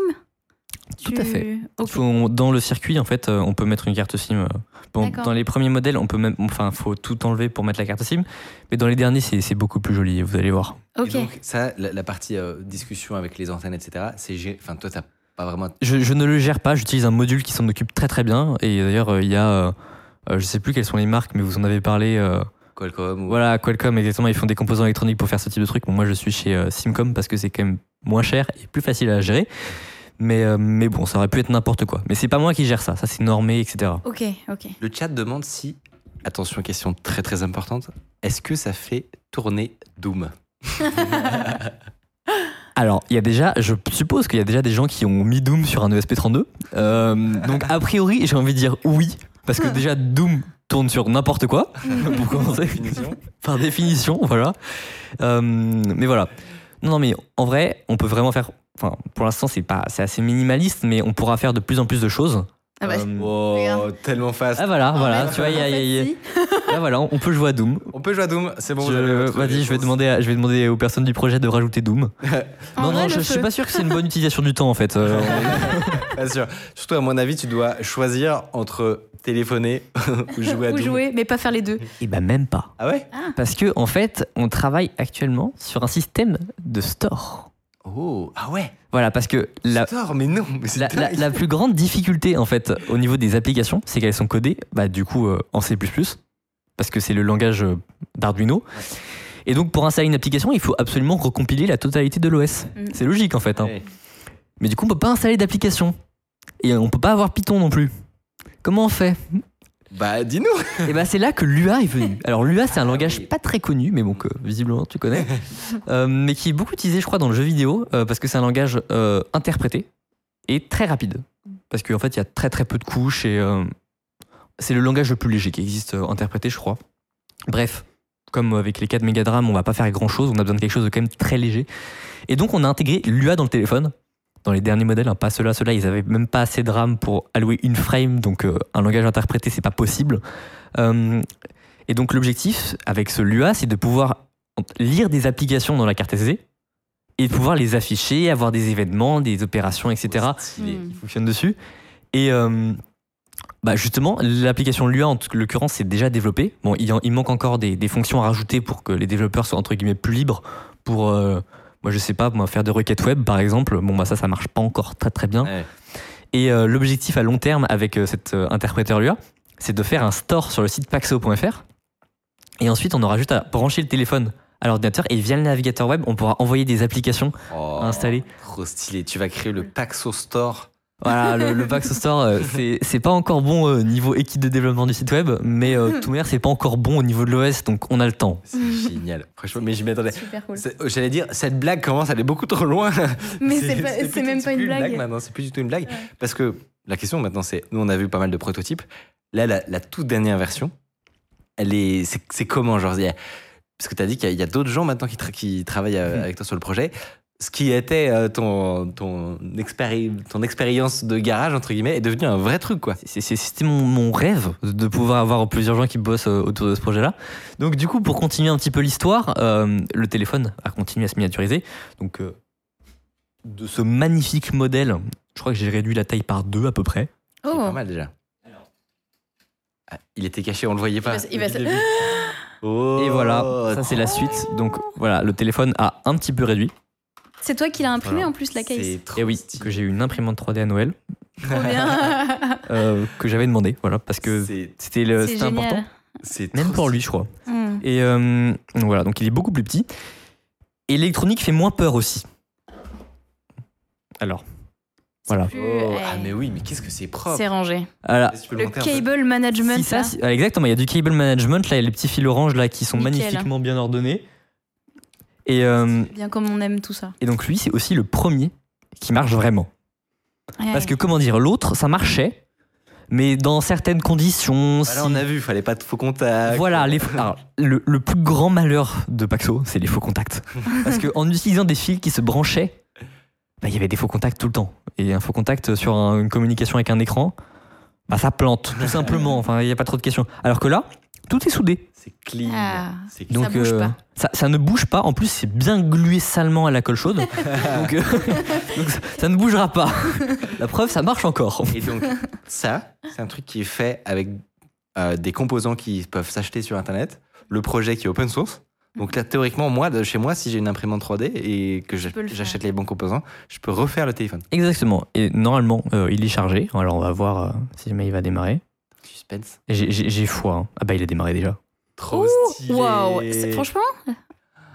Tout à fait. Faut- dans le circuit, en fait, euh, on peut mettre une carte SIM. euh, Bon, dans les premiers modèles, on peut même, enfin, faut tout enlever pour mettre la carte SIM. Mais dans les derniers, c'est c'est beaucoup plus joli. Vous allez voir. Et donc, ça, la, la partie euh, discussion avec les antennes, etc., c'est. Enfin, toi, t'as pas vraiment. Je, je ne le gère pas. J'utilise un module qui s'en occupe très très bien. Et d'ailleurs, euh, il y a, euh, je sais plus quelles sont les marques, mais vous en avez parlé. euh, Qualcomm ou. Voilà, Qualcomm, exactement, ils font des composants électroniques pour faire ce type de truc. Bon, moi, je suis chez euh, Simcom parce que c'est quand même moins cher et plus facile à gérer. Mais, euh, mais bon, ça aurait pu être n'importe quoi. Mais c'est pas moi qui gère ça, ça c'est normé, etc. Ok, ok. Le chat demande si. Attention, question très très importante. Est-ce que ça fait tourner Doom? Alors, il y a déjà, je suppose qu'il y a déjà des gens qui ont mis Doom sur un E ESP32. Euh, donc, a priori, j'ai envie de dire oui. Parce que déjà, Doom tourne sur n'importe quoi, pour commencer. Par définition, voilà. Euh, mais voilà. Non, non, mais en vrai, on peut vraiment faire. Enfin, pour l'instant, c'est pas, c'est assez minimaliste, mais on pourra faire de plus en plus de choses. Ah bah, Euh, Oh, Regarde. tellement fast. ah voilà, voilà, en tu vois, il y a- y a- il y a- fait, si. là, voilà, on peut jouer à Doom. On peut jouer à Doom, c'est bon. Vas-y, je vais demander, à- je vais demander aux personnes du projet de rajouter Doom. En non, vrai, non, je, je suis pas sûr que c'est une bonne utilisation du temps en fait. Euh, Pas sûr. Surtout, à mon avis, tu dois choisir entre téléphoner ou jouer à Ou Doom. jouer, mais pas faire les deux. Et bah même pas. Ah ouais? Parce que en fait, on travaille actuellement sur un système de store. Oh, ah ouais Voilà, parce que la, Store, mais non, mais la, la- dingue. la plus grande difficulté en fait au niveau des applications, c'est qu'elles sont codées, bah, du coup euh, en C++, parce que c'est le langage euh, d'Arduino. Et donc pour installer une application, il faut absolument recompiler la totalité de l'OS. Mm. C'est logique en fait. hein. Ouais. Mais du coup, on peut pas installer d'application. Et on peut pas avoir Python non plus. Comment on fait? Bah, dis-nous Et ben c'est là que l'UA est venu. Alors l'UA c'est un langage pas très connu, mais bon que visiblement tu connais, Euh, mais qui est beaucoup utilisé je crois dans le jeu vidéo euh, parce que c'est un langage euh, interprété et très rapide. Parce qu'en fait il y a très très peu de couches et c'est le langage le plus léger qui existe interprété je crois. Bref, comme avec les 4 mégadram on va pas faire grand chose, on a besoin de quelque chose de quand même très léger. Et donc on a intégré l'UA dans le téléphone. Dans les derniers modèles, hein, pas ceux-là, ceux-là, ils avaient même pas assez de RAM pour allouer une frame, donc euh, un langage interprété, c'est pas possible. Euh, et donc l'objectif avec ce LUA, c'est de pouvoir lire des applications dans la carte SD et de pouvoir les afficher, avoir des événements, des opérations, etc. Stylé. Hmm. qui fonctionnent dessus. Et euh, bah justement, l'application LUA, en l'occurrence, c'est déjà développée. Bon, il, y en- il manque encore des, des fonctions à rajouter pour que les développeurs soient entre guillemets plus libres pour, euh, moi je sais pas, moi, faire des requêtes web par exemple. Bon, bah ça, ça marche pas encore très très bien. Ouais. Et euh, l'objectif à long terme avec euh, cet euh, interpréteur LUA, c'est de faire un store sur le site paxo.fr. Et ensuite, on aura juste à brancher le téléphone à l'ordinateur et via le navigateur web, on pourra envoyer des applications Oh, installées. Trop stylé. Tu vas créer le Paxo Store. Voilà, le, le Paxo Store, euh, c'est- c'est pas encore bon au niveau équipe de développement du site web, mais euh, tout manière, c'est pas encore bon au niveau de l'OS, donc on a le temps. C'est génial. Franchement, mais je m'y attendais. Super cool. J'allais dire, cette blague commence à aller beaucoup trop loin. Mais c'est pas- plus- c'est même pas une blague. maintenant, c'est plus du tout une blague. Ouais. Parce que la question maintenant, c'est nous, on a vu pas mal de prototypes. Là, la, la toute dernière version, elle est. C'est comment genre, Parce que tu as dit qu'il y a, d'autres gens maintenant qui, tra- qui travaillent euh, Mhm. avec toi sur le projet. Ce qui était euh, ton, ton, expéri- ton expérience de garage, entre guillemets, est devenu un vrai truc, quoi. C'est- c'est- C'était mon, mon rêve de pouvoir avoir plusieurs gens qui bossent euh, autour de ce projet-là. Donc du coup, pour continuer un petit peu l'histoire, euh, le téléphone a continué à se miniaturiser. Donc euh, de ce magnifique modèle, je crois que j'ai réduit la taille par deux à peu près. C'est Oh, pas mal déjà. Ah, il était caché, on le voyait pas. il va se-. Oh, Et voilà, ça c'est la suite. Donc voilà, le téléphone a un petit peu réduit. C'est toi qui l'as imprimé Voilà. en plus la case. Et oui, stylé. que j'ai eu une imprimante 3D à Noël Trop bien. euh, que j'avais demandé, voilà, parce que C'est- c'était important. Même pour lui, je crois. Hmm. Et euh, voilà, donc il est beaucoup plus petit. Et l'électronique fait moins peur aussi. Alors, voilà. Plus, Oh, euh, ah mais oui, mais qu'est-ce que c'est propre. C'est rangé. Peux Le cable management. Si ça, c'est- ah, exactement, il y a du cable management, là il y a les petits fils orange là qui sont Nickel. magnifiquement bien ordonnés. Et, euh, Bien comme on aime tout ça. et donc lui, c'est aussi le premier qui marche vraiment. Ouais. Parce que comment dire, l'autre, ça marchait, mais dans certaines conditions. Bah là, si- on a vu, il fallait pas de faux contacts. Voilà, les, alors, le, le plus grand malheur de Paxo, c'est les faux contacts. Parce qu'en utilisant des fils qui se branchaient, bah, il y avait des faux contacts tout le temps. Et un faux contact sur un- une communication avec un écran, bah, ça plante, tout simplement. Enfin, il n'y a pas trop de questions. Alors que là, tout est soudé. C'est clean. Ah. C'est clean. Donc, bouge pas. Ça, ça ne bouge pas. En plus, c'est bien glué salement à la colle chaude. donc, euh, donc, ça, ça ne bougera pas. La preuve, ça marche encore. Et donc, ça, c'est un truc qui est fait avec euh, des composants qui peuvent s'acheter sur Internet. Le projet qui est open source. Donc là, théoriquement, moi, de chez moi, si j'ai une imprimante 3D et que le j'achète les bons composants, je peux refaire le téléphone. Exactement. Et normalement, euh, il est chargé. Alors, on va voir euh, si jamais il va démarrer. Suspense. J'ai foi. hein. Ah bah, il a démarré déjà. Trop Ouh, stylé. Waouh. C'est- Franchement,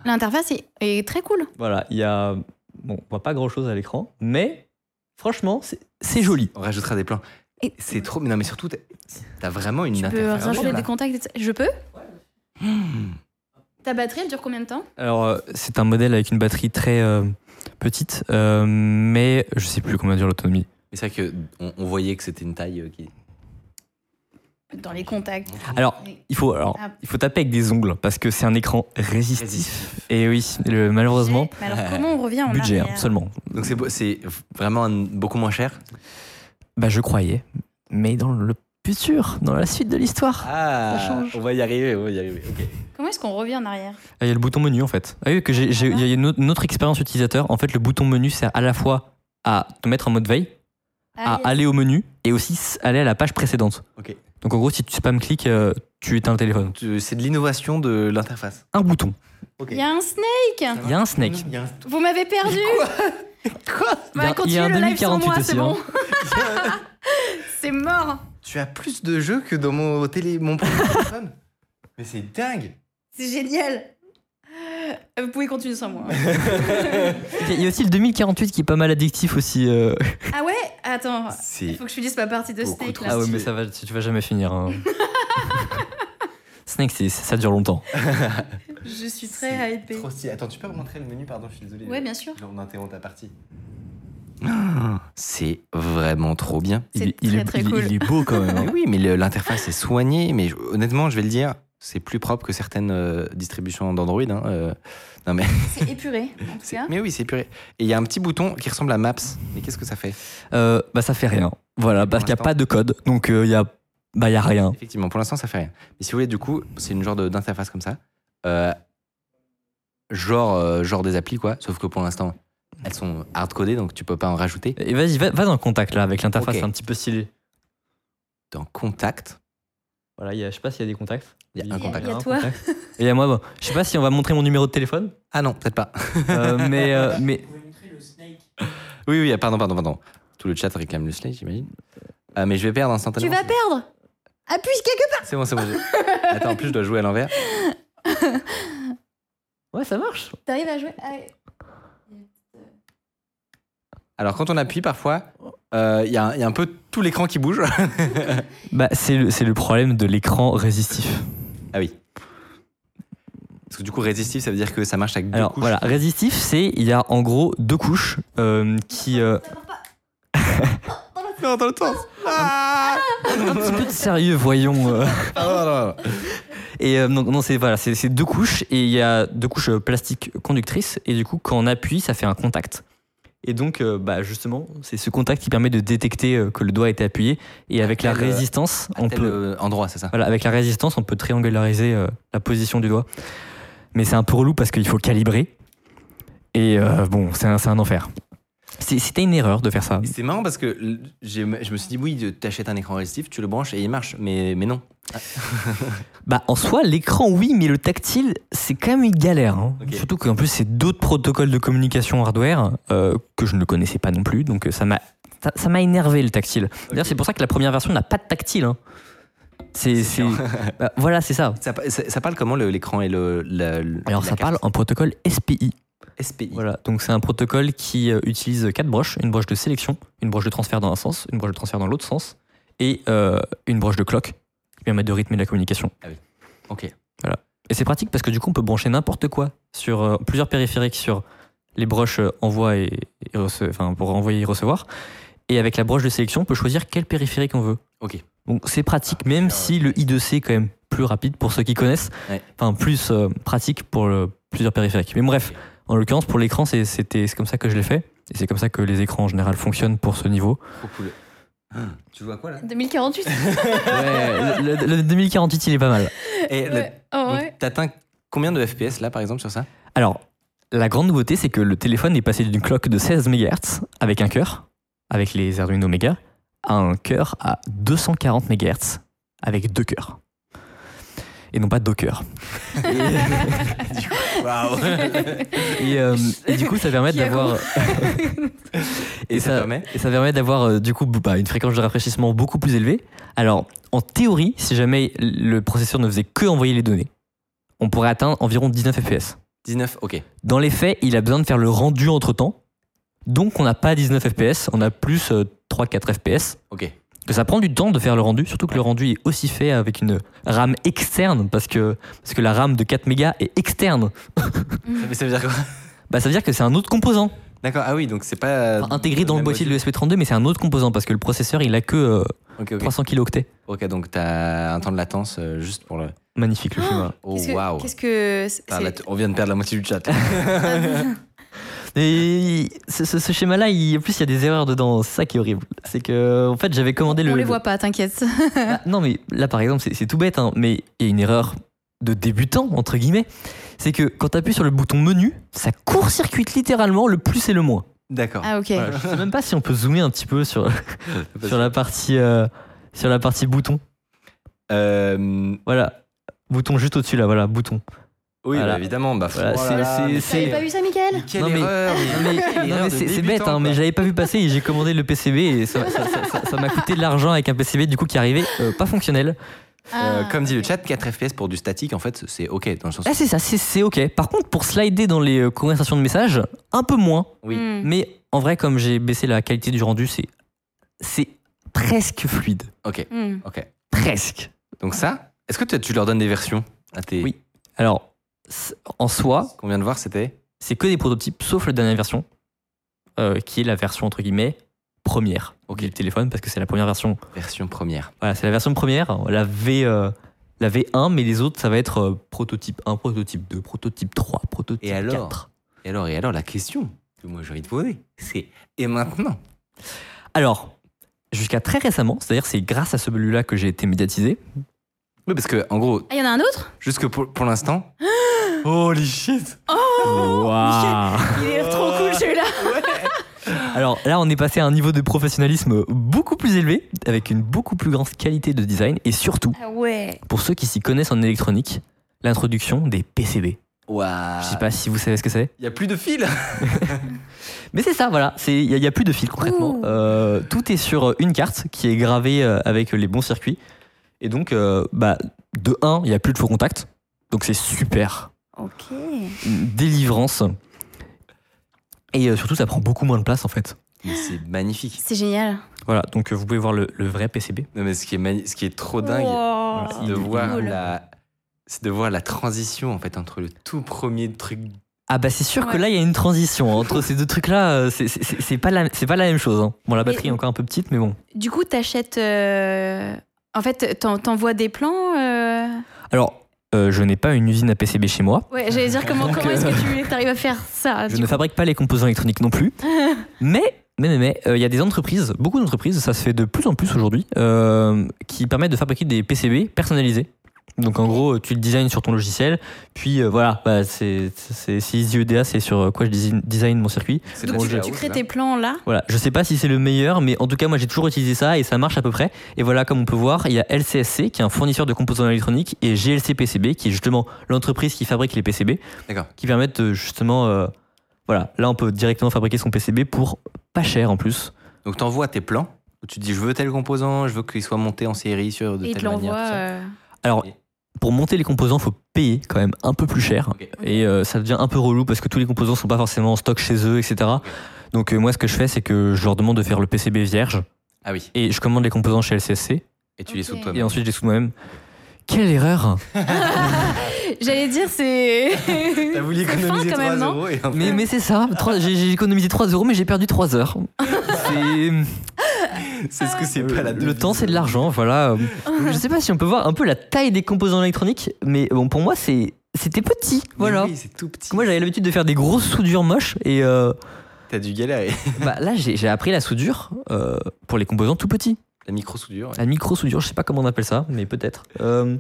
l'interface est, est très cool. Voilà, il y a. Bon, on voit pas grand chose à l'écran, mais franchement, c'est- joli. On rajoutera des plans. C'est trop. Mais non, mais surtout, t'as- vraiment une Tu peux interface. rajouter là. des contacts. Je peux Hmm. Ta batterie, elle dure combien de temps? Alors, euh, c'est un modèle avec une batterie très euh, petite, euh, mais je sais plus combien dure l'autonomie. Mais c'est vrai qu'on on voyait que c'était une taille euh, qui. Dans les contacts. Alors, il faut, alors, Ah. il faut taper avec des ongles parce que c'est un écran résistif. Résistif. Et oui, le- malheureusement, Mais alors, comment on revient en budget arrière seulement. Donc c'est vraiment un- beaucoup moins cher? Bah, je croyais, mais dans le futur, dans la suite de l'histoire, Ah, Ça change. on va y arriver, on va y arriver. ok. Comment est-ce qu'on revient en arrière? Ah, il y a le bouton menu en fait. Ah oui, que j'ai, j'ai- il y a une autre, une autre expérience utilisateur. En fait, le bouton menu sert à la fois à te mettre en mode veille, à Ah, yes. aller au menu et aussi aller à la page précédente. Ok. Donc en gros, si tu spam cliques, euh, tu éteins le téléphone. C'est de l'innovation de l'interface. Un bouton. Il y a un snake Il y a un snake. Un- Vous m'avez perdu Quoi Il y a- Bah, il y a un continuez le live sans 2048 moi, aussi, c'est bon. c'est mort Tu as plus de jeux que dans mon, télé, mon premier téléphone Mais c'est dingue C'est génial Vous pouvez continuer sans moi. Il y a aussi le 2048 qui est pas mal addictif aussi. euh. ah ouais? Attends. Il faut que je finisse ma partie de Beaucoup Snake là. Ah ouais, mais ça va, tu vas jamais finir. hein. Snake, ça dure longtemps. Je suis très hypée. trop stylé. Attends, tu peux remontrer le menu, pardon, je suis désolé. Ouais, bien sûr. On interrompt ta partie. C'est vraiment trop bien. Est- il très, est, très il cool. il est beau quand même. hein. Oui, mais l'interface est soignée. Mais honnêtement, je vais le dire, c'est plus propre que certaines euh, distributions d'Android. hein, euh. non mais, C'est épuré, en tout c'est- cas. mais oui, c'est puré. Et il y a un petit bouton qui ressemble à Maps. Mais qu'est-ce que ça fait? Euh, bah ça fait rien. Voilà, parce qu'il n'y a pas de code, donc euh, il y a, bah il y a rien. Effectivement, pour l'instant, ça fait rien. Mais si vous voulez, du coup, c'est une genre d'interface comme ça. Euh, genre, euh, genre des applis, quoi. Sauf que pour l'instant, elles sont hard-codées, donc tu peux pas en rajouter. Et vas-y, va, va dans le contact là avec l'interface, Ok. c'est un petit peu stylé. Dans Contact, Voilà, il y a, je sais pas s'il y a des contacts. Il y a un y contact. il y a toi. contact. Et il y a moi, bon, je sais pas si on va montrer mon numéro de téléphone, Ah non, peut-être pas. euh, mais, euh, mais Oui, oui, pardon, pardon, pardon. Tout le chat réclame le slide, j'imagine. Euh, mais je vais perdre Tu instantanément. vas perdre Appuie quelque part C'est bon, c'est bon. Attends, en plus, je dois jouer à l'envers. ouais, ça marche. T'arrives à jouer? Ah, Alors, quand on appuie, parfois, euh, il y, a un- il y a un peu tout l'écran qui bouge. Bah c'est le, c'est le problème de l'écran résistif. Ah oui. Parce que du coup, résistif, ça veut dire que ça marche avec deux Alors couches. voilà, résistif, c'est il y a en gros deux couches euh, qui euh, Non, dans le sens. Ah un petit peu de sérieux, voyons. euh. Ah, non, non, non. Et euh, donc non, c'est voilà, c'est c'est deux couches et il y a deux couches euh, plastiques conductrices et du coup quand on appuie, ça fait un contact. Et donc euh, bah justement, c'est ce contact qui permet de détecter euh, que le doigt a été appuyé et avec la euh, résistance, on peut endroit, c'est ça? Voilà, avec la résistance, on peut triangulariser la position du doigt. Mais c'est un peu relou parce qu'il faut calibrer et bon, c'est un, c'est un enfer. C'était une erreur de faire ça. C'est marrant parce que je me suis dit, oui, t'achètes un écran résistif, tu le branches et il marche. Mais, mais non. Bah en soi, l'écran oui, mais le tactile, c'est quand même une galère. hein. Surtout qu'en plus, c'est d'autres protocoles de communication hardware euh, que je ne connaissais pas non plus. Donc euh, ça m'a ça- ça m'a énervé le tactile. D'ailleurs, c'est pour ça que la première version n'a pas de tactile. hein. C'est bah, voilà, c'est ça. Ça, pa- ça- ça parle comment l'écran et le. la- la Alors ça carte? parle en protocole SPI. SPI. Voilà, donc c'est un protocole qui euh, utilise quatre broches, une broche de sélection, une broche de transfert dans un sens, une broche de transfert dans l'autre sens, et euh, une broche de clock qui permet de rythmer la communication. Ok. Et c'est pratique parce que du coup on peut brancher n'importe quoi sur euh, plusieurs périphériques sur les broches envoi et, et enfin pour envoyer et recevoir. Et avec la broche de sélection, on peut choisir quel périphérique on veut. Ok. Donc c'est pratique, même si le I2C est quand même plus rapide pour ceux qui connaissent. Ouais. Enfin plus euh, pratique pour le- plusieurs périphériques. Mais bref, en l'occurrence pour l'écran c'est c'était c'est comme ça que je l'ai fait. Et c'est comme ça que les écrans en général fonctionnent pour ce niveau. Trop cool. Ah, Tu à quoi là? 2048 Ouais, le, le- le 2048 il est pas mal. Et Ouais. Oh, ouais. T'atteins combien de FPS là par exemple sur ça? Alors, la grande nouveauté, c'est que le téléphone est passé d'une cloque de 16 MHz avec un cœur, avec les Arduino Mega, à un cœur à 240 MHz avec deux cœurs. Et non pas deux cœurs. Waouh Et, euh, et du coup, ça permet d'avoir. Et ça permet et ça permet d'avoir euh, du coup bah, une fréquence de rafraîchissement beaucoup plus élevée. Alors, en théorie, si jamais le processeur ne faisait que envoyer les données, on pourrait atteindre environ 19 FPS. 19, ok. Dans les faits, il a besoin de faire le rendu entre temps. Donc on n'a pas 19 FPS, on a plus euh, 3-4 FPS. Ok. Que ça prend du temps de faire le rendu, surtout que le rendu est aussi fait avec une RAM externe, parce que, parce que la RAM de 4 mégas est externe. Mais ça veut dire quoi? Bah, ça veut dire que c'est un autre composant, D'accord, ah oui, donc c'est pas. Enfin, intégré dans le boîtier de module. l'ESP32, mais c'est un autre composant, parce que le processeur, il a que euh, Ok, ok. 300 kilooctets. Ok, donc t'as un temps de latence euh, juste pour le. Magnifique le schéma. Oh Qu'est-ce que- waouh Qu'est-ce que. c'est- Ah, là, t- On vient de perdre la moitié du chat. Et ce, ce- ce schéma-là, il- en plus, il y a des erreurs dedans. C'est ça qui est horrible. C'est que, en fait, j'avais commandé le. On les le- voit pas, t'inquiète. Ah, non, mais là, par exemple, c'est c'est tout bête, hein, mais il y a une erreur de débutant, entre guillemets. C'est que quand tu appuies sur le bouton menu, ça court-circuite littéralement le plus et le moins. D'accord. Ah, ok. Voilà, je sais même pas si on peut zoomer un petit peu sur, sur, la, partie, euh, sur la partie bouton. Euh, Voilà. Bouton juste au-dessus, là, voilà, bouton. Oui, Voilà. bah, évidemment. Bah, Voilà, oh là c'est- là, c'est- mais c'est- T'avais pas vu ça, Michael Quelle Non, mais- erreur c'est bête, hein, mais l'avais pas vu passer et j'ai commandé le PCB et ça ça- ça- ça- ça m'a coûté de l'argent avec un PCB du coup qui arrivait euh, pas fonctionnel. Euh, Ah, comme dit le chat, 4 FPS pour du statique, en fait, c'est ok dans le sens. Ah, c'est ça, c'est- c'est ok. Par contre, pour slider dans les euh, conversations de messages, un peu moins. Oui. Hmm. Mais en vrai, comme j'ai baissé la qualité du rendu, c'est c'est presque fluide. Ok, Hmm. ok. Presque. Donc ça, est-ce que tu, leur donnes des versions à tes. Oui. Alors, en soi, Ce qu'on vient de voir, c'était. c'est que des prototypes, sauf la dernière version, euh, qui est la version entre guillemets première Ok. du téléphone, parce que c'est la première version. Version première. Voilà, c'est la version première, la V, euh, la V1, mais les autres, ça va être euh, prototype 1, prototype 2, prototype 3, prototype Et alors 4. Et alors, et alors, la question que moi j'ai envie de poser, c'est et maintenant? Alors, jusqu'à très récemment, c'est-à-dire c'est grâce à ce celui-là que j'ai été médiatisé. Oui, parce que en gros, Ah, il y en a un autre? jusque pour, pour l'instant. Holy shit Waouh Il est trop cool celui-là. Alors là, on est passé à un niveau de professionnalisme beaucoup plus élevé, avec une beaucoup plus grande qualité de design, et surtout, Ah ouais. pour ceux qui s'y connaissent en électronique, l'introduction des PCB. Waouh Je sais pas si vous savez ce que c'est. Il y a plus de fil Mais c'est ça, voilà. C'est- Il n'y a, plus de fil concrètement. Ouh. Euh, tout est sur une carte qui est gravée euh, avec les bons circuits. Et donc, euh, bah, de 1, il n'y a plus de faux contact. Donc c'est super. Ok. Délivrance. Et euh, surtout, ça prend beaucoup moins de place en fait. Mais C'est magnifique. C'est génial. Voilà, donc euh, vous pouvez voir le, le vrai PCB. Non, mais ce qui est, mani- ce qui est trop dingue, Wow. c'est de voir Cool. la. C'est de voir la transition en fait entre le tout premier truc. Ah bah c'est sûr que Ouais. là, il y a une transition entre ces deux trucs-là. euh, c'est- C'est c'est- c'est pas, la- c'est pas la même chose. hein. Bon, la batterie Mais- est encore un peu petite, mais bon. Du coup, t'achètes. euh, En fait, t'en- t'envoies des plans. euh, Alors, euh, je n'ai pas une usine à PCB chez moi. Ouais, j'allais dire comment, est-ce euh, que tu arrives à faire ça Je ne coup fabrique pas les composants électroniques non plus. mais, mais, mais, mais, euh, il y a des entreprises, beaucoup d'entreprises, ça se fait de plus en plus aujourd'hui, euh, qui permettent de fabriquer des PCB personnalisés. Donc en gros, tu le designs sur ton logiciel, puis euh, voilà, bah, c'est Easy EDA, c'est sur euh, quoi je design, design mon circuit. Donc, tu, crées tes plans là? Voilà, je sais pas si c'est le meilleur, mais en tout cas, moi j'ai toujours utilisé ça et ça marche à peu près. Et voilà, comme on peut voir, il y a LCSC qui est un fournisseur de composants électroniques et GLC PCB qui est justement l'entreprise qui fabrique les PCB, D'accord. qui permettent de, justement, euh, voilà, là on peut directement fabriquer son PCB pour pas cher en plus. Donc t'envoies tes plans où tu te dis je veux tel composant, je veux qu'il soit monté en série sur de Et telle manière. l'envoie. tout ça. euh, Alors, Et- pour monter les composants, faut payer quand même un peu plus cher. Et euh, ça devient un peu relou parce que tous les composants sont pas forcément en stock chez eux, etc. Donc euh, moi, ce que je fais, c'est que je leur demande de faire le PCB vierge Ah oui. et je commande les composants chez LCSC Et tu les soudes et toi-même. ensuite je les soude moi-même. Quelle erreur J'allais dire, c'est. T'as voulu économiser quand 3 même, non euros et en fait- Mais, mais c'est ça, j'ai économisé 3 euros mais j'ai perdu 3 heures. C'est- c'est ce que c'est pas la le temps c'est de l'argent, voilà. Je sais pas si on peut voir un peu la taille des composants électroniques, mais bon pour moi c'est c'était petit, voilà. Oui, c'est tout petit. Moi j'avais l'habitude de faire des grosses soudures moches et euh, T'as dû galérer. bah, là j'ai j'ai appris la soudure euh, pour les composants tout petits. La micro soudure. La micro soudure, je sais pas comment on appelle ça, mais peut-être. Euh,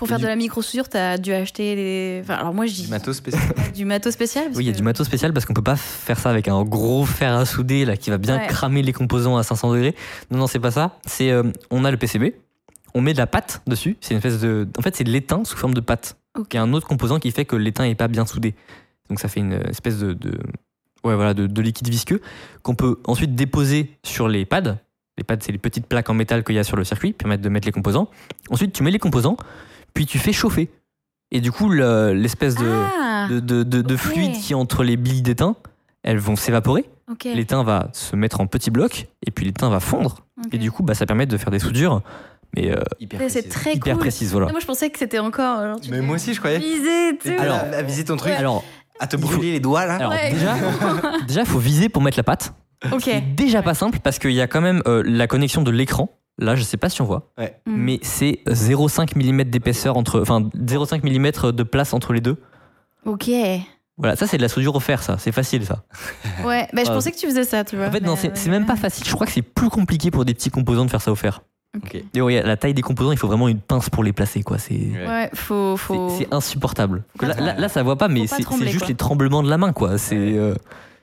Pour faire de la micro-soudure, t'as dû acheter les. Enfin, alors moi, je dis Matos spécial. du matos spécial. parce oui, il y a que- du matos spécial parce qu'on peut pas faire ça avec un gros fer à souder là qui va bien Ouais. cramer les composants à 500 degrés. Non, non, c'est pas ça. C'est euh, on a le PCB, on met de la pâte dessus. C'est une espèce de, en fait, c'est de l'étain sous forme de pâte. Y a un autre composant qui fait que l'étain est pas bien soudé. Donc ça fait une espèce de, de- ouais, voilà, de, de liquide visqueux qu'on peut ensuite déposer sur les pads. Les pads, c'est les petites plaques en métal qu'il y a sur le circuit, qui permettent de mettre les composants. Ensuite, tu mets les composants, puis tu fais chauffer. Et du coup, le- l'espèce de, Ah, de, de- de- de ok. fluide qui est entre les billes d'étain, elles vont s'évaporer. L'étain va se mettre en petits blocs, et puis l'étain va fondre. Et du coup, bah, ça permet de faire des soudures, mais euh, Hyper C'est précise. très hyper cool. précises. Voilà. Moi, je pensais que c'était encore. Mais moi aussi, je croyais. Viser, Alors, à, à viser ton truc, Alors, à te brûler les doigts là. alors Ouais. déjà, déjà, faut viser pour mettre la pâte. Ok. C'est déjà pas simple parce qu'il y a quand même euh, la connexion de l'écran. Là, je sais pas si on voit, Mm. mais c'est 0,5 mm d'épaisseur entre, enfin 0,5 mm de place entre les deux. Ok. Voilà, ça c'est de la soudure au fer, ça. C'est facile, ça. Ouais. Bah, je Euh, pensais que tu faisais ça, tu vois. En fait, mais, non, c'est euh, c'est même pas facile. Je crois que c'est plus compliqué pour des petits composants de faire ça au fer. Ok. Et ouais, la taille des composants, il faut vraiment une pince pour les placer, quoi. C'est Ouais. Faut. faut... c'est- insupportable. Faut Là, là, là, ça voit pas, mais c'est juste quoi. les tremblements de la main, quoi. C'est euh,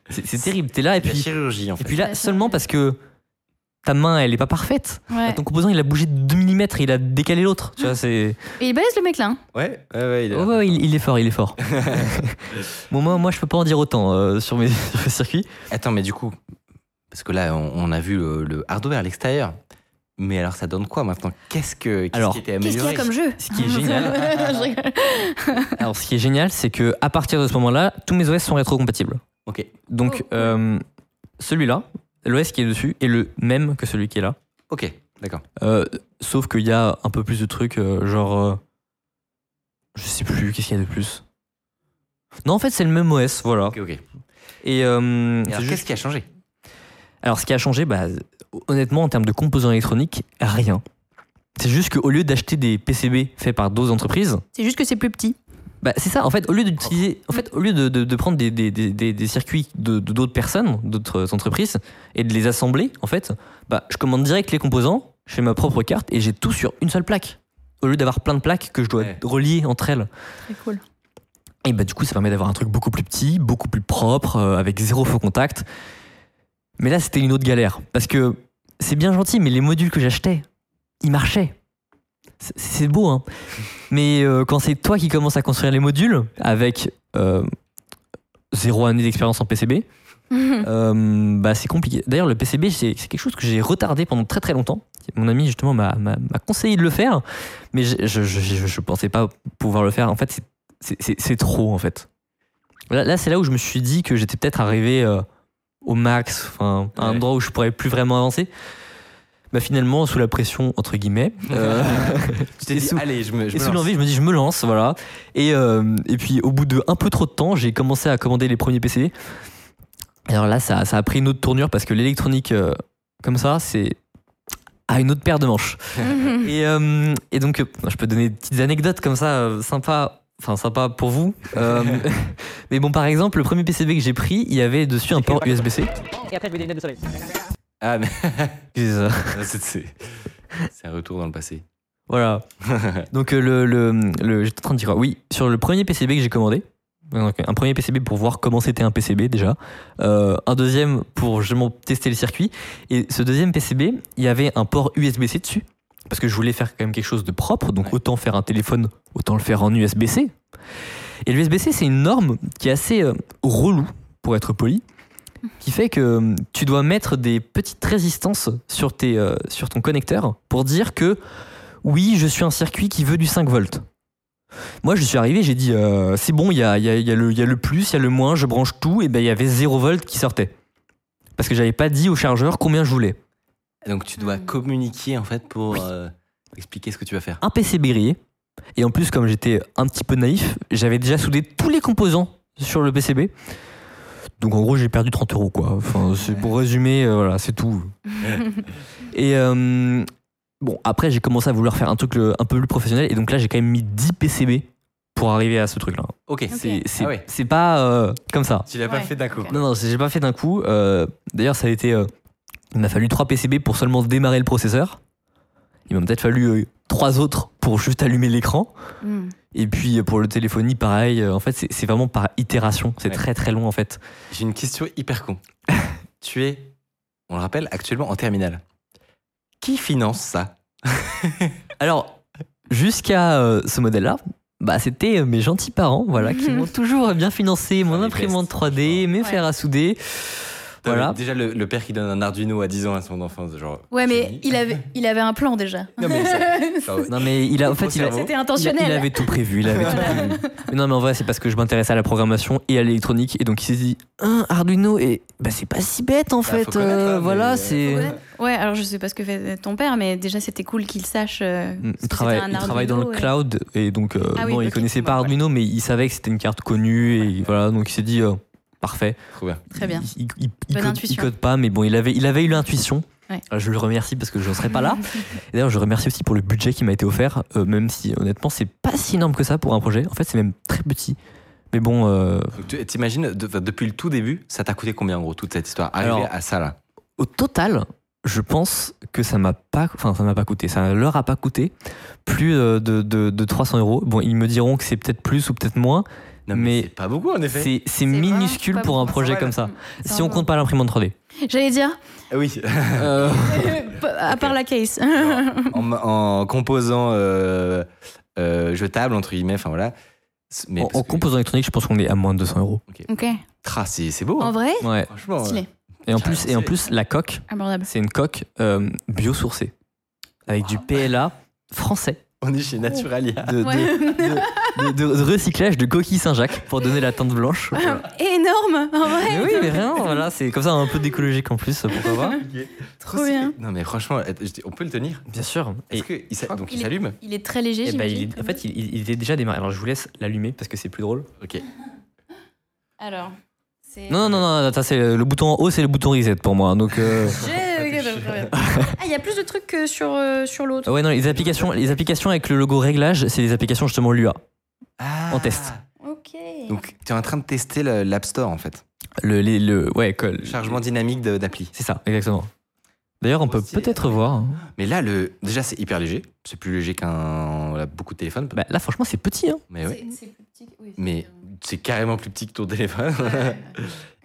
c'est terrible. T'es là et La puis chirurgie en et fait. puis là seulement parce que ta main, elle est pas parfaite. Ouais. Ton composant, il a bougé de 2 mm et il a décalé l'autre. Tu vois, c'est. Et il balèze le mec là. hein. Ouais, ouais, ouais. il est- Ouais, ouais, il, il est fort, il est fort. bon, moi, moi, je peux pas en dire autant euh, sur mes sur mes circuits. Attends, mais du coup, parce que là, on, on a vu le, le hardware à l'extérieur. Mais alors, ça donne quoi maintenant? Qu'est-ce que qu'est-ce Alors, qui était Qu'est-ce qu'il y amélioré? a comme jeu? Ce qui est génial, alors ce qui est génial, c'est que à partir de ce moment-là, tous mes OS sont rétrocompatibles. Ok. Donc Oh, euh, celui-là, l'OS qui est dessus est le même que celui qui est là. Ok, d'accord. Euh, sauf qu'il y a un peu plus de trucs, euh, genre. euh, je sais plus, qu'est-ce qu'il y a de plus? Non, en fait, c'est le même OS, voilà. Ok, ok. Et, euh, c'est alors, juste- qu'est-ce qui a changé? Alors, ce qui a changé, bah, honnêtement, en termes de composants électroniques, rien. C'est juste qu'au lieu d'acheter des PCB faits par d'autres entreprises, C'est juste que c'est plus petit. Bah, c'est ça. En fait, au lieu d'utiliser, en fait, au lieu de, de- de prendre des, des- des- des- des circuits de de d'autres personnes, d'autres entreprises, et de les assembler, en fait, bah, je commande direct les composants, je fais ma propre carte et j'ai tout sur une seule plaque. Au lieu d'avoir plein de plaques que je dois Ouais. relier entre elles. Très cool. Et bah du coup, ça permet d'avoir un truc beaucoup plus petit, beaucoup plus propre, euh, avec zéro faux contact. Mais là, c'était une autre galère. Parce que c'est bien gentil, mais les modules que j'achetais, ils marchaient. C'est- beau, hein. Mais euh, quand c'est toi qui commences à construire les modules, avec euh, zéro année d'expérience en PCB, euh, bah c'est compliqué. D'ailleurs, le PCB, c'est c'est quelque chose que j'ai retardé pendant très très longtemps. Mon ami, justement, m'a m'a- m'a conseillé de le faire, mais je, je, je, je- je pensais pas pouvoir le faire. En fait, c'est- c'est- c'est c'est trop, en fait. Là, là, c'est là où je me suis dit que j'étais peut-être arrivé euh, au max, enfin, à un Ouais. endroit où je pourrais plus vraiment avancer. Bah, finalement, sous la pression, entre guillemets, euh, et dit, sous- allez, je me, je et me sous l'envie, je me dis, je me lance, voilà. Et, euh, et puis, au bout de un peu trop de temps, j'ai commencé à commander les premiers. Et alors là, ça, ça a pris une autre tournure parce que l'électronique, euh, comme ça, c'est à une autre paire de manches. et, euh, et donc, je peux donner des petites anecdotes comme ça, sympa. Enfin, sympa pour vous. Euh, mais bon, par exemple, le premier PCB que j'ai pris, il y avait dessus un port USB-C. Ah, mais C'est ça. c'est un retour dans le passé. Voilà. Donc euh, le, le, le- j'étais en train de dire Oui, sur le premier PCB que j'ai commandé, donc, un premier PCB pour voir comment c'était un PCB déjà, euh, un deuxième pour justement tester le circuit, et ce deuxième PCB, il y avait un port USB-C dessus, parce que je voulais faire quand même quelque chose de propre, donc Ouais. autant faire un téléphone, autant le faire en USB-C. Et l'USB-C, c'est une norme qui est assez euh, relou, pour être poli, qui fait que euh, tu dois mettre des petites résistances sur, tes, euh, sur ton connecteur pour dire que oui, je suis un circuit qui veut du 5 volts. Moi, je suis arrivé, j'ai dit, euh, c'est bon, il y a, y, a, il y, a le- il y a le plus, il y a le moins, je branche tout, et ben il y avait 0 volt qui sortait. Parce que j'avais pas dit au chargeur combien je voulais. Donc, tu dois communiquer en fait pour euh, expliquer ce que tu vas faire. Un PCB grillé, et en plus, comme j'étais un petit peu naïf, j'avais déjà soudé tous les composants sur le PCB. Donc en gros, j'ai perdu 30 euros, quoi. Enfin, c'est pour résumer, euh, voilà, c'est tout. et euh, bon, après, j'ai commencé à vouloir faire un truc le- un peu plus professionnel, et donc là, j'ai quand même mis 10 PCB pour arriver à ce truc-là. Ok. C'est c'est- Ah ouais. c'est pas euh, comme ça. Tu l'as pas fait d'un coup. Non, non, j'ai pas fait d'un coup. Euh, D'ailleurs, ça a été. euh, il m'a fallu 3 PCB pour seulement démarrer le processeur. Il m'a peut-être fallu 3 autres pour juste allumer l'écran. Mm. Et puis euh, pour le téléphonie, pareil. euh, En fait, c'est c'est vraiment par itération. C'est Ouais. très très long en fait. J'ai une question hyper con. tu es, on le rappelle, actuellement en terminale. Qui finance ça Alors, jusqu'à euh, ce modèle-là, bah, c'était mes gentils parents voilà, qui m'ont toujours bien financé mon les imprimante bestes, 3D, mes Ouais. fers à souder. Voilà. Déjà, le, le père qui donne un Arduino à 10 ans à son enfant, genre. Ouais, mais il avait, il avait un plan déjà. Non, mais ça- ça- Non mais il a en fait il. C'était intentionnel. il avait tout prévu, il avait tout prévu. Mais non mais en vrai c'est parce que je m'intéresse à la programmation et à l'électronique et donc il s'est dit un Arduino et bah c'est pas si bête en Bah, fait. euh, hein, voilà mais- c'est. Ouais. Alors je sais pas ce que fait ton père, mais déjà c'était cool qu'il sache. euh, ce Il travaille, un il travaille dans le et- cloud et donc euh, Ah oui, non, il connaissait pas Arduino mais il savait que c'était une carte connue et voilà donc il s'est dit euh, parfait. Trop bien. Très bien. Il, il- il Bonne code, intuition. il code pas mais bon il avait, il avait eu l'intuition. Ouais. Alors, Je le remercie parce que je ne serais pas là. D'ailleurs, je remercie aussi pour le budget qui m'a été offert, euh, même si honnêtement, c'est pas si énorme que ça pour un projet. En fait, c'est même très petit. Mais bon, euh, T'imagines, de- depuis le tout début, ça t'a coûté combien en gros toute cette histoire Arriver Alors- à ça là? au total, je pense que ça m'a pas, enfin, ça m'a pas coûté. Ça leur a pas coûté plus euh, de, de, de 300 euros. Bon, ils me diront que c'est peut-être plus ou peut-être moins. Non, Mais c'est pas beaucoup en effet. C'est c'est C'est minuscule pas pour un projet comme ça. C'est Si on compte pas l'imprimante 3D. J'allais dire, Ah Oui. Euh, à part la case. en, en composant euh, euh, jetable entre guillemets, enfin voilà. Mais en, en que- composant électronique, je pense qu'on est à moins de 200 euros. ok. Tra, c'est c'est beau. En hein. vrai, Ouais. Franchement. stylé. euh, Et en plus, et en plus, la coque, Abordable. c'est une coque euh, biosourcée. avec du PLA français. On est chez Naturalia. De, de- Ouais. de- de- de recyclage de coquilles Saint-Jacques pour donner la teinte blanche. Voilà. Énorme, en vrai. Mais oui, mais rien, voilà, c'est comme ça un peu d'écologique en plus, pourquoi pas Trop bien. Non mais franchement, on peut le tenir Bien sûr. Est-ce que il donc il s'allume Il est très léger, Eh ben, en fait, il, il- il était déjà démarré. Alors, je vous laisse l'allumer parce que c'est plus drôle. Ok. Alors, c'est. Non, non, non, non, ça, c'est le bouton en haut, c'est le bouton reset pour moi. Donc, euh, Ah, il y a plus de trucs que sur, euh, sur l'autre. ouais, non, les applications, les applications avec le logo réglage, c'est les applications justement Lua. Ah. En test. Ok. Donc tu es en train de tester le- l'App Store en fait. Le, les- le, ouais, que- Le chargement dynamique de- d'appli. c'est ça, exactement. D'ailleurs, on peut Aussi, peut-être voir. hein. Mais là, le déjà c'est hyper léger. C'est plus léger qu'un voilà, beaucoup de téléphones. Bah, là, franchement, c'est petit. Hein. mais ouais. C'est plus petit. oui, c'est- Mais c'est carrément plus petit que ton téléphone. Ouais.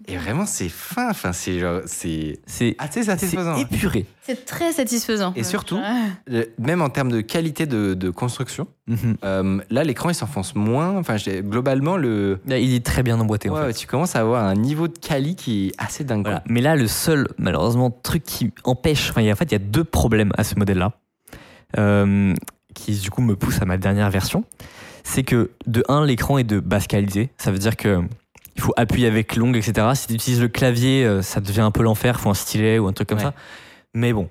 Et vraiment c'est fin. Enfin c'est genre c'est C'est assez c'est satisfaisant. épuré. C'est très satisfaisant. Et surtout- Ouais. Même en termes de qualité de, de construction, Mhm. euh, là l'écran il s'enfonce moins. Enfin globalement le Là, il est très bien emboîté. en fait. tu commences à avoir un niveau de quali qui est assez dingue. Voilà. Mais là, le seul, malheureusement, truc qui empêche, enfin, il y a- en fait, il y a deux problèmes à ce modèle-là, euh, qui du coup me poussent à ma dernière version. C'est que, de un, l'écran est de basse qualité. Ça veut dire que il faut appuyer avec l'ongle, etc. Si tu utilises le clavier, euh, ça devient un peu l'enfer. Il faut un stylet ou un truc comme Ouais. ça. Mais bon.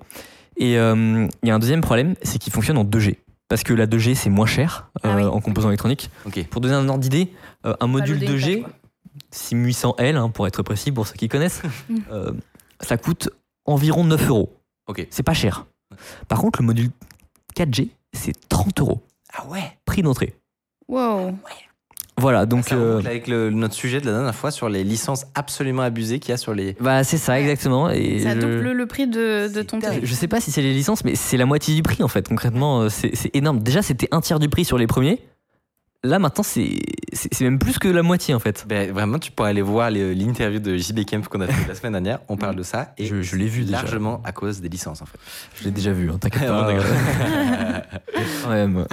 Et euh, il y a un deuxième problème, c'est qu'il fonctionne en 2G. Parce que la 2G, c'est moins cher Ah euh, oui. en composants électroniques. Pour donner un ordre d'idée, euh, un module loader une 2G, page, quoi. 6800L, hein, pour être précis, pour ceux qui connaissent, euh, ça coûte environ 9 euros. C'est pas cher. Par contre, le module 4G, c'est 30 euros. Ah ouais. Prix d'entrée. Wow. Voilà, donc. Ça euh, avec le- notre sujet de la dernière fois sur les licences absolument abusées qu'il y a sur les. bah, c'est ça, exactement. Et Ça je, double le prix de, de ton je, téléphone. je sais pas si c'est les licences, mais c'est la moitié du prix en fait. Concrètement, euh, c'est énorme. Déjà, c'était un tiers du prix sur les premiers. Là, maintenant, c'est même plus que la moitié en fait. Ben, vraiment, tu pourrais aller voir l'interview de JB Kemp qu'on a fait la semaine dernière. On parle de ça. Et Je- je l'ai vu déjà. largement à cause des licences en fait. Je l'ai déjà vu, hein, t'inquiète pas. Quand même.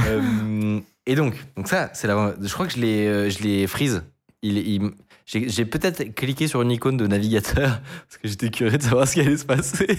Et donc, donc ça, c'est la. Je crois que je l'ai, euh, je l'ai freeze. Il, il- j'ai, j'ai peut-être cliqué sur une icône de navigateur parce que j'étais curieux de savoir ce qui allait se passer.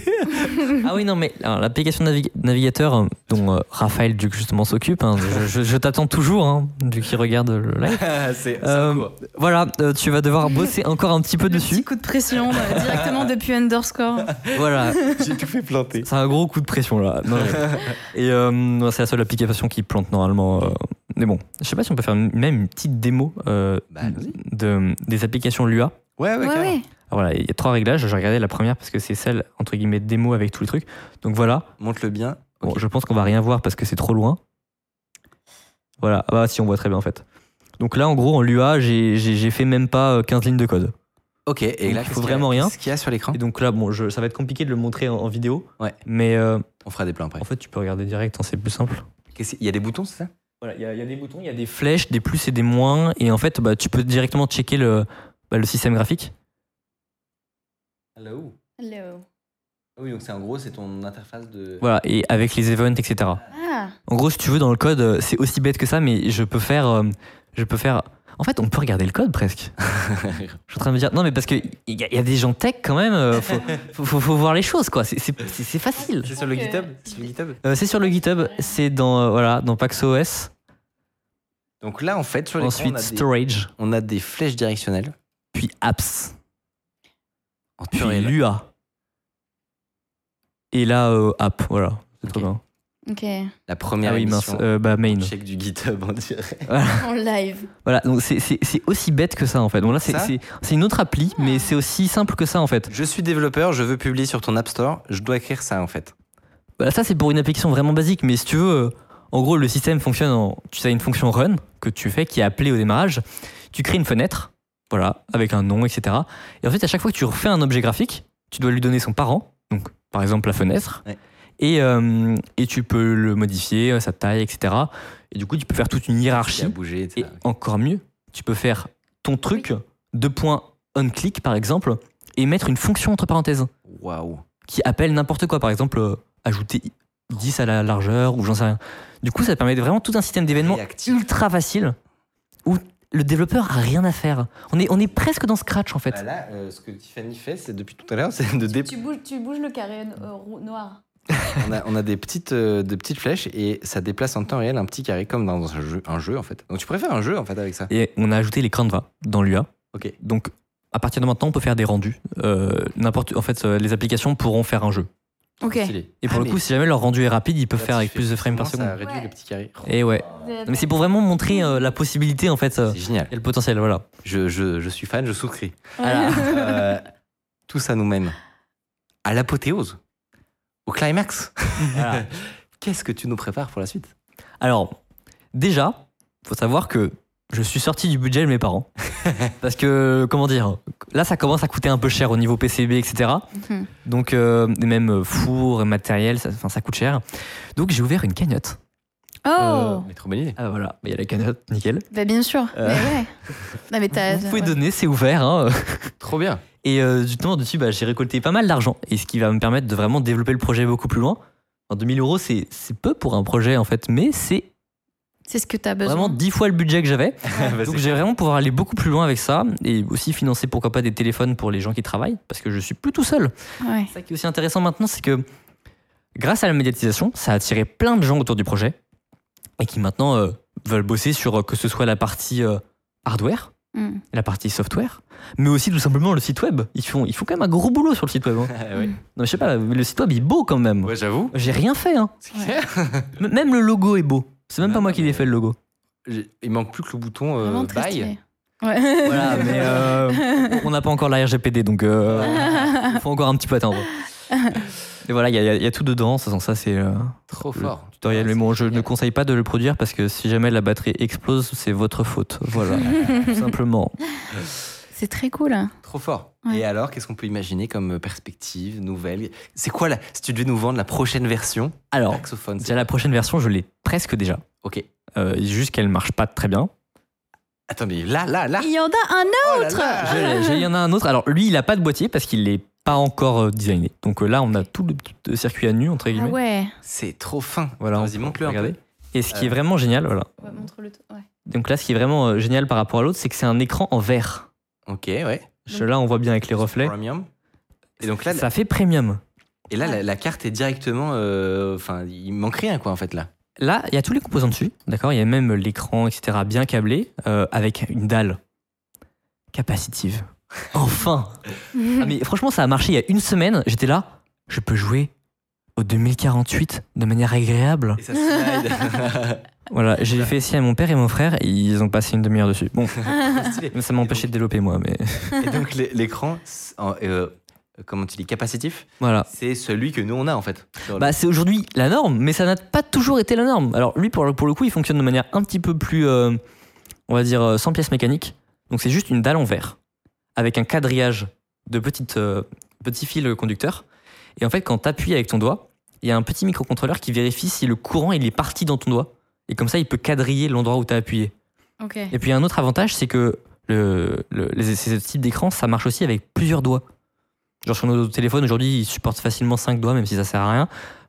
Ah oui, non, mais alors, l'application navig- navigateur euh, dont euh, Raphaël Duc justement s'occupe, hein, je, je- je t'attends toujours, hein, vu qu'il regarde le live. c'est, c'est Euh, voilà, euh, tu vas devoir bosser encore un petit peu Le petit dessus. coup de pression directement depuis underscore. Voilà, J'ai tout fait planter. c'est un gros coup de pression là. Non, mais- Et euh, c'est la seule application qui plante normalement. Euh, mais bon, je sais pas si on peut faire même une petite démo euh, Bah, de, des applications Lua. Ouais, ouais, Ouais, carrément. ouais. Alors voilà, il y a trois réglages. J'ai regardé la première parce que c'est celle entre guillemets démo avec tous les trucs. Donc voilà, Montre-le bien. Bon, je pense qu'on va rien voir parce que c'est trop loin. Voilà, ah bah si on voit très bien en fait. Donc là en gros en Lua j'ai fait même pas euh, 15 lignes de code. Ok, et Donc, là, il faut vraiment rien. Qu'est-ce qu'il y a sur l'écran? Et donc là bon je- ça va être compliqué de le montrer en, en vidéo. Ouais. Mais euh, On fera des plans après. en fait tu peux regarder direct, hein, c'est plus simple. Il y a des boutons, c'est ça? Voilà, il y, a- il y a des boutons, il y a des flèches, des plus et des moins. Et en fait bah, tu peux directement checker le, bah, le système graphique. Hello. Hello. Ah Oui, donc c'est en gros, c'est ton interface de. Voilà, et avec les events, etc. Ah, En gros, si tu veux, dans le code, euh, c'est aussi bête que ça, mais je peux faire. euh, je peux faire. En fait, on peut regarder le code presque. Je suis en train de me dire. Non, mais parce qu'il y, y a des gens tech quand même. euh, faut, faut, faut- faut voir les choses, quoi. C'est- facile. C'est sur le. GitHub C'est sur le GitHub Euh, c'est sur le GitHub. C'est dans, euh, voilà, dans PaxOS. Donc là, en fait, sur Ensuite, on, a des, Storage. on a des flèches directionnelles. Puis Apps. En Puis. Lua. Et là, euh, App. Voilà. C'est trop bien. Ok. La première Ah oui, mince. euh, bah, main. Check du GitHub, on dirait. En live. Voilà, donc c'est- aussi bête que ça en fait. Donc là, c'est une autre appli, mais c'est aussi simple que ça en fait. Je suis développeur, je veux publier sur ton App Store, je dois écrire ça en fait. Voilà, ça c'est pour une application vraiment basique, mais si tu veux, euh, en gros, le système fonctionne en. Tu as une fonction run que tu fais qui est appelée au démarrage. Tu crées une fenêtre, voilà, avec un nom, etc. Et en fait, à chaque fois que tu refais un objet graphique, tu dois lui donner son parent, donc par exemple la fenêtre, Ouais. Et, euh, et tu peux le modifier, sa taille, etc. Et du coup, tu peux faire toute une hiérarchie. etc. Et encore mieux, tu peux faire ton truc, deux points on-click par exemple, et mettre une fonction entre parenthèses Waouh. qui appelle n'importe quoi. Par exemple, euh, ajouter 10 à la largeur ou j'en sais rien. Du coup, ça permet vraiment tout un système d'événements ultra facile où le développeur a rien à faire. On est, on est presque dans Scratch en fait. Bah là, euh, ce que Tiffany fait, c'est depuis tout à l'heure, c'est de dé... Tu bouges, tu bouges le carré euh, noir. on, a, on a des petites, euh, des petites flèches et ça déplace en temps réel un petit carré comme dans un jeu, un jeu en fait. Donc tu préfères un jeu en fait avec ça? Et on a ajouté les Canva dans l'UA. Ok. Donc, à partir de maintenant, on peut faire des rendus. Euh, n'importe, en fait, euh, les applications pourront faire un jeu. Ok. Et pour Ah, le coup, si jamais leur rendu est rapide, ils peuvent là, faire avec plus de frames par seconde. Ça réduit Ouais. le petit carré. Et ouais. Mais c'est pour vraiment montrer euh, la possibilité, en fait, euh, C'est génial. et le potentiel, voilà. Je, je, je suis fan, je souscris. Euh, tout ça nous mène à l'apothéose, au climax. Voilà. Qu'est-ce que tu nous prépares pour la suite? Alors, déjà, faut savoir que je suis sorti du budget de mes parents. Parce que, comment dire, là, ça commence à coûter un peu cher au niveau PCB, etc. Mhm. Donc, euh, et même euh, four, matériel, ça, enfin, ça coûte cher. Donc, j'ai ouvert une cagnotte. Oh Mais trop bonne idée. Ah, voilà, il y a la cagnotte, nickel. Bah bien sûr. Euh. Mais ouais. Non, mais Vous pouvez ouais. donner, c'est ouvert. hein. Trop bien. Et euh, justement, dessus, bah, j'ai récolté pas mal d'argent. Et ce qui va me permettre de vraiment développer le projet beaucoup plus loin. En 2000 euros, c'est c'est peu pour un projet, en fait, mais c'est C'est ce que t'as besoin. vraiment 10 fois le budget que j'avais. Vas-y. Donc, j'ai vraiment pouvoir aller beaucoup plus loin avec ça. Et aussi financer, pourquoi pas, des téléphones pour les gens qui travaillent. Parce que je suis plus tout seul. Ouais. Ça qui est aussi intéressant maintenant, c'est que grâce à la médiatisation, ça a attiré plein de gens autour du projet. Et qui maintenant euh, veulent bosser sur euh, que ce soit la partie euh, hardware, Mm. la partie software, mais aussi tout simplement le site web. Ils font, ils font quand même un gros boulot sur le site web. hein. Ah. Non, je sais pas, mais le site web il est beau quand même. Ouais, j'avoue. J'ai rien fait. Hein. Même le logo est beau. C'est même pas moi qui l'ai fait le logo. Il manque plus que le bouton euh, buy. stylé. Ouais. Voilà, mais euh, on n'a pas encore la RGPD, donc euh, il faut encore un petit peu attendre. Et voilà, il y, a- il y a tout dedans. Ça, ça c'est euh, Trop fort. tutoriel. Mais bon, je génial. ne conseille pas de le produire parce que si jamais la batterie explose, c'est votre faute. Voilà, tout simplement. C'est très cool. hein. Trop fort. Ouais. Et alors, qu'est-ce qu'on peut imaginer comme perspective nouvelle? C'est quoi la... Si tu devais nous vendre la prochaine version Alors, Saxophone. déjà la prochaine version, je l'ai presque déjà. Ok. Euh, juste qu'elle marche pas très bien. Attends, mais là, là, là. Il y en a un Oh là autre. là. Je Il y en a un autre. Alors lui, il a pas de boîtier parce qu'il n'est pas encore euh, designé. Donc euh, là, on a tout le euh, circuit à nu entre Ah guillemets. ouais. C'est trop fin. Voilà, Vas-y, on- montre-le regardez. Et ce qui Euh. est vraiment génial, voilà. Ouais, montre-le. Ouais. Donc là, ce qui est vraiment euh, génial par rapport à l'autre, c'est que c'est un écran en verre. Ok, ouais. Je- Là, on voit bien avec les reflets. Premium. Et donc là, Ça fait premium. et là la, la carte est directement. euh, Enfin, il manque rien, quoi, en fait, là. Là, il y a tous les composants dessus, d'accord? Il y a même l'écran, etc., bien câblé, euh, avec une dalle capacitive. Enfin Ah, Mais franchement, ça a marché il y a une semaine. J'étais là, je peux jouer au 2048 de manière agréable. Et ça slide. Voilà, j'ai fait essayer à mon père et mon frère, et ils ont passé une demi-heure dessus. Bon, ça m'a empêché de développer moi, mais Et donc, l'é- l'écran, euh, comment tu dis, capacitif, voilà. c'est celui que nous, on a, en fait. le- Bah, c'est aujourd'hui la norme, mais ça n'a pas toujours été la norme. Alors lui, pour le, pour le coup, il fonctionne de manière un petit peu plus, euh, on va dire, euh, sans pièces mécaniques. Donc c'est juste une dalle en verre, avec un quadrillage de petites, euh, petits fils conducteurs. Et en fait, quand tu appuies avec ton doigt, il y a un petit microcontrôleur qui vérifie si le courant il est parti dans ton doigt. Et comme ça, il peut quadriller l'endroit où tu as appuyé. Et puis un autre avantage, c'est que le, le- les, ces types d'écran, ça marche aussi avec plusieurs doigts. Genre sur nos téléphones aujourd'hui, ils supportent facilement 5 doigts, même si ça sert à rien.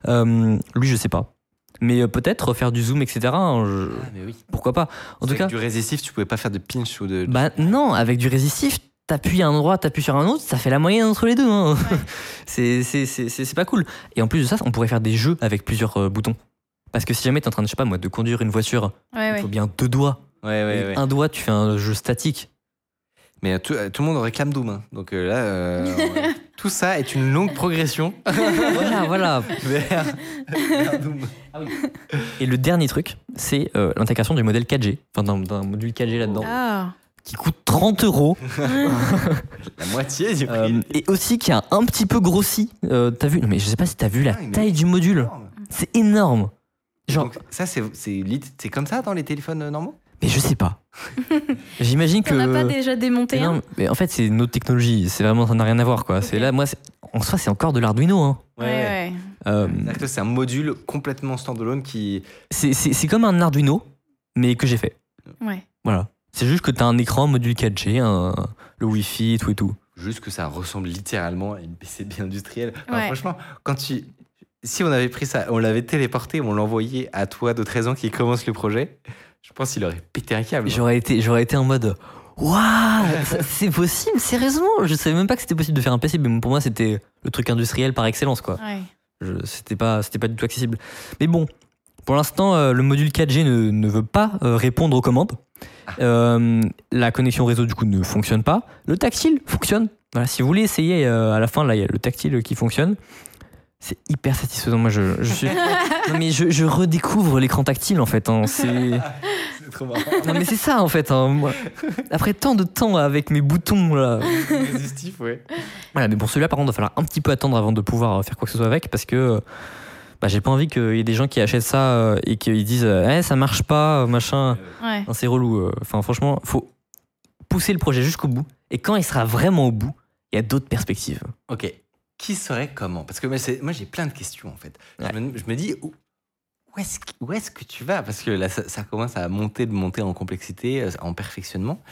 Euh, lui, je sais pas. Mais euh, peut-être faire du zoom, etc. hein, je- Ah, mais oui. Pourquoi pas En tout Avec cas, Du résistif, tu pouvais pas faire de pinch ou de. bah non, avec du résistif, t'appuies à un endroit, t'appuies sur un autre, ça fait la moyenne entre les deux. hein. c'est pas cool. Et en plus de ça, on pourrait faire des jeux avec plusieurs euh, boutons. Parce que si jamais t'es en train de, je sais pas moi, de conduire une voiture, Ouais, il ouais. faut bien deux doigts. Ouais, ouais, Et ouais. Un doigt, tu fais un jeu statique. Mais tout, euh, tout le monde réclame Doom. hein. Donc euh, là, euh, tout ça est une longue progression voilà, voilà. vers, vers Doom. Et le dernier truc, c'est euh, l'intégration du modèle 4G, enfin d'un- d'un module 4G là-dedans, Ah. Qui coûte 30 euros La moitié du prix. euh, et aussi qui a un petit peu grossi. Euh, t'as vu Non mais je sais pas si t'as vu la Ah, taille du module. C'est énorme. Genre, Donc, ça, c'est c'est lit- c'est comme ça dans les téléphones euh, normaux? Mais je sais pas. J'imagine que. T'en as pas déjà démonté mais, un? non, mais en fait, c'est une autre technologie. C'est vraiment, ça n'a rien à voir quoi. C'est là, moi, c'est- en soi, c'est encore de l'Arduino. Hein. Ouais, ouais. Euh, C'est un module complètement standalone qui. c'est c'est- c'est comme un Arduino, mais que j'ai fait. Ouais. Voilà. C'est juste que t'as un écran module 4G, un- le Wi-Fi, tout et tout. Juste que ça ressemble littéralement à une PCB industrielle. Enfin, Ouais. Franchement, quand tu. Si on avait pris ça, on l'avait téléporté, on l'envoyait à toi de 13 ans qui commence le projet, je pense qu'il aurait pété un câble. J'aurais été, j'aurais été en mode Waouh, c'est possible, sérieusement? Je savais même pas que c'était possible de faire un PC, mais pour moi c'était le truc industriel par excellence quoi. Ouais. C'était pas, c'était pas du tout accessible. Mais bon, pour l'instant, euh, le module 4G ne, ne veut pas euh, répondre aux commandes. Euh, la connexion réseau du coup ne fonctionne pas. Le tactile fonctionne. Voilà, si vous voulez essayer, euh, à la fin là, il y a le tactile qui fonctionne. C'est hyper satisfaisant. Moi, je, je suis. non mais je, je redécouvre l'écran tactile en fait. hein. C'est. Trop marrant. Non mais c'est ça en fait. hein. Moi, après tant de temps avec mes boutons là. Résistif, ouais. Voilà, mais bon, celui-là, par contre, il va falloir un petit peu attendre avant de pouvoir faire quoi que ce soit avec parce que bah, j'ai pas envie qu'il y ait des gens qui achètent ça euh, et qu'ils disent Eh, ça marche pas, machin. Ouais. C'est relou. euh. Enfin, franchement, faut pousser le projet jusqu'au bout et quand il sera vraiment au bout, il y a d'autres perspectives. Ok. Qui serait comment? Parce que moi, j'ai plein de questions en fait. Je, me, je me dis où, où est-ce que- où est-ce que tu vas? Parce que là, ça, ça commence à monter, de monter en complexité, euh, en perfectionnement.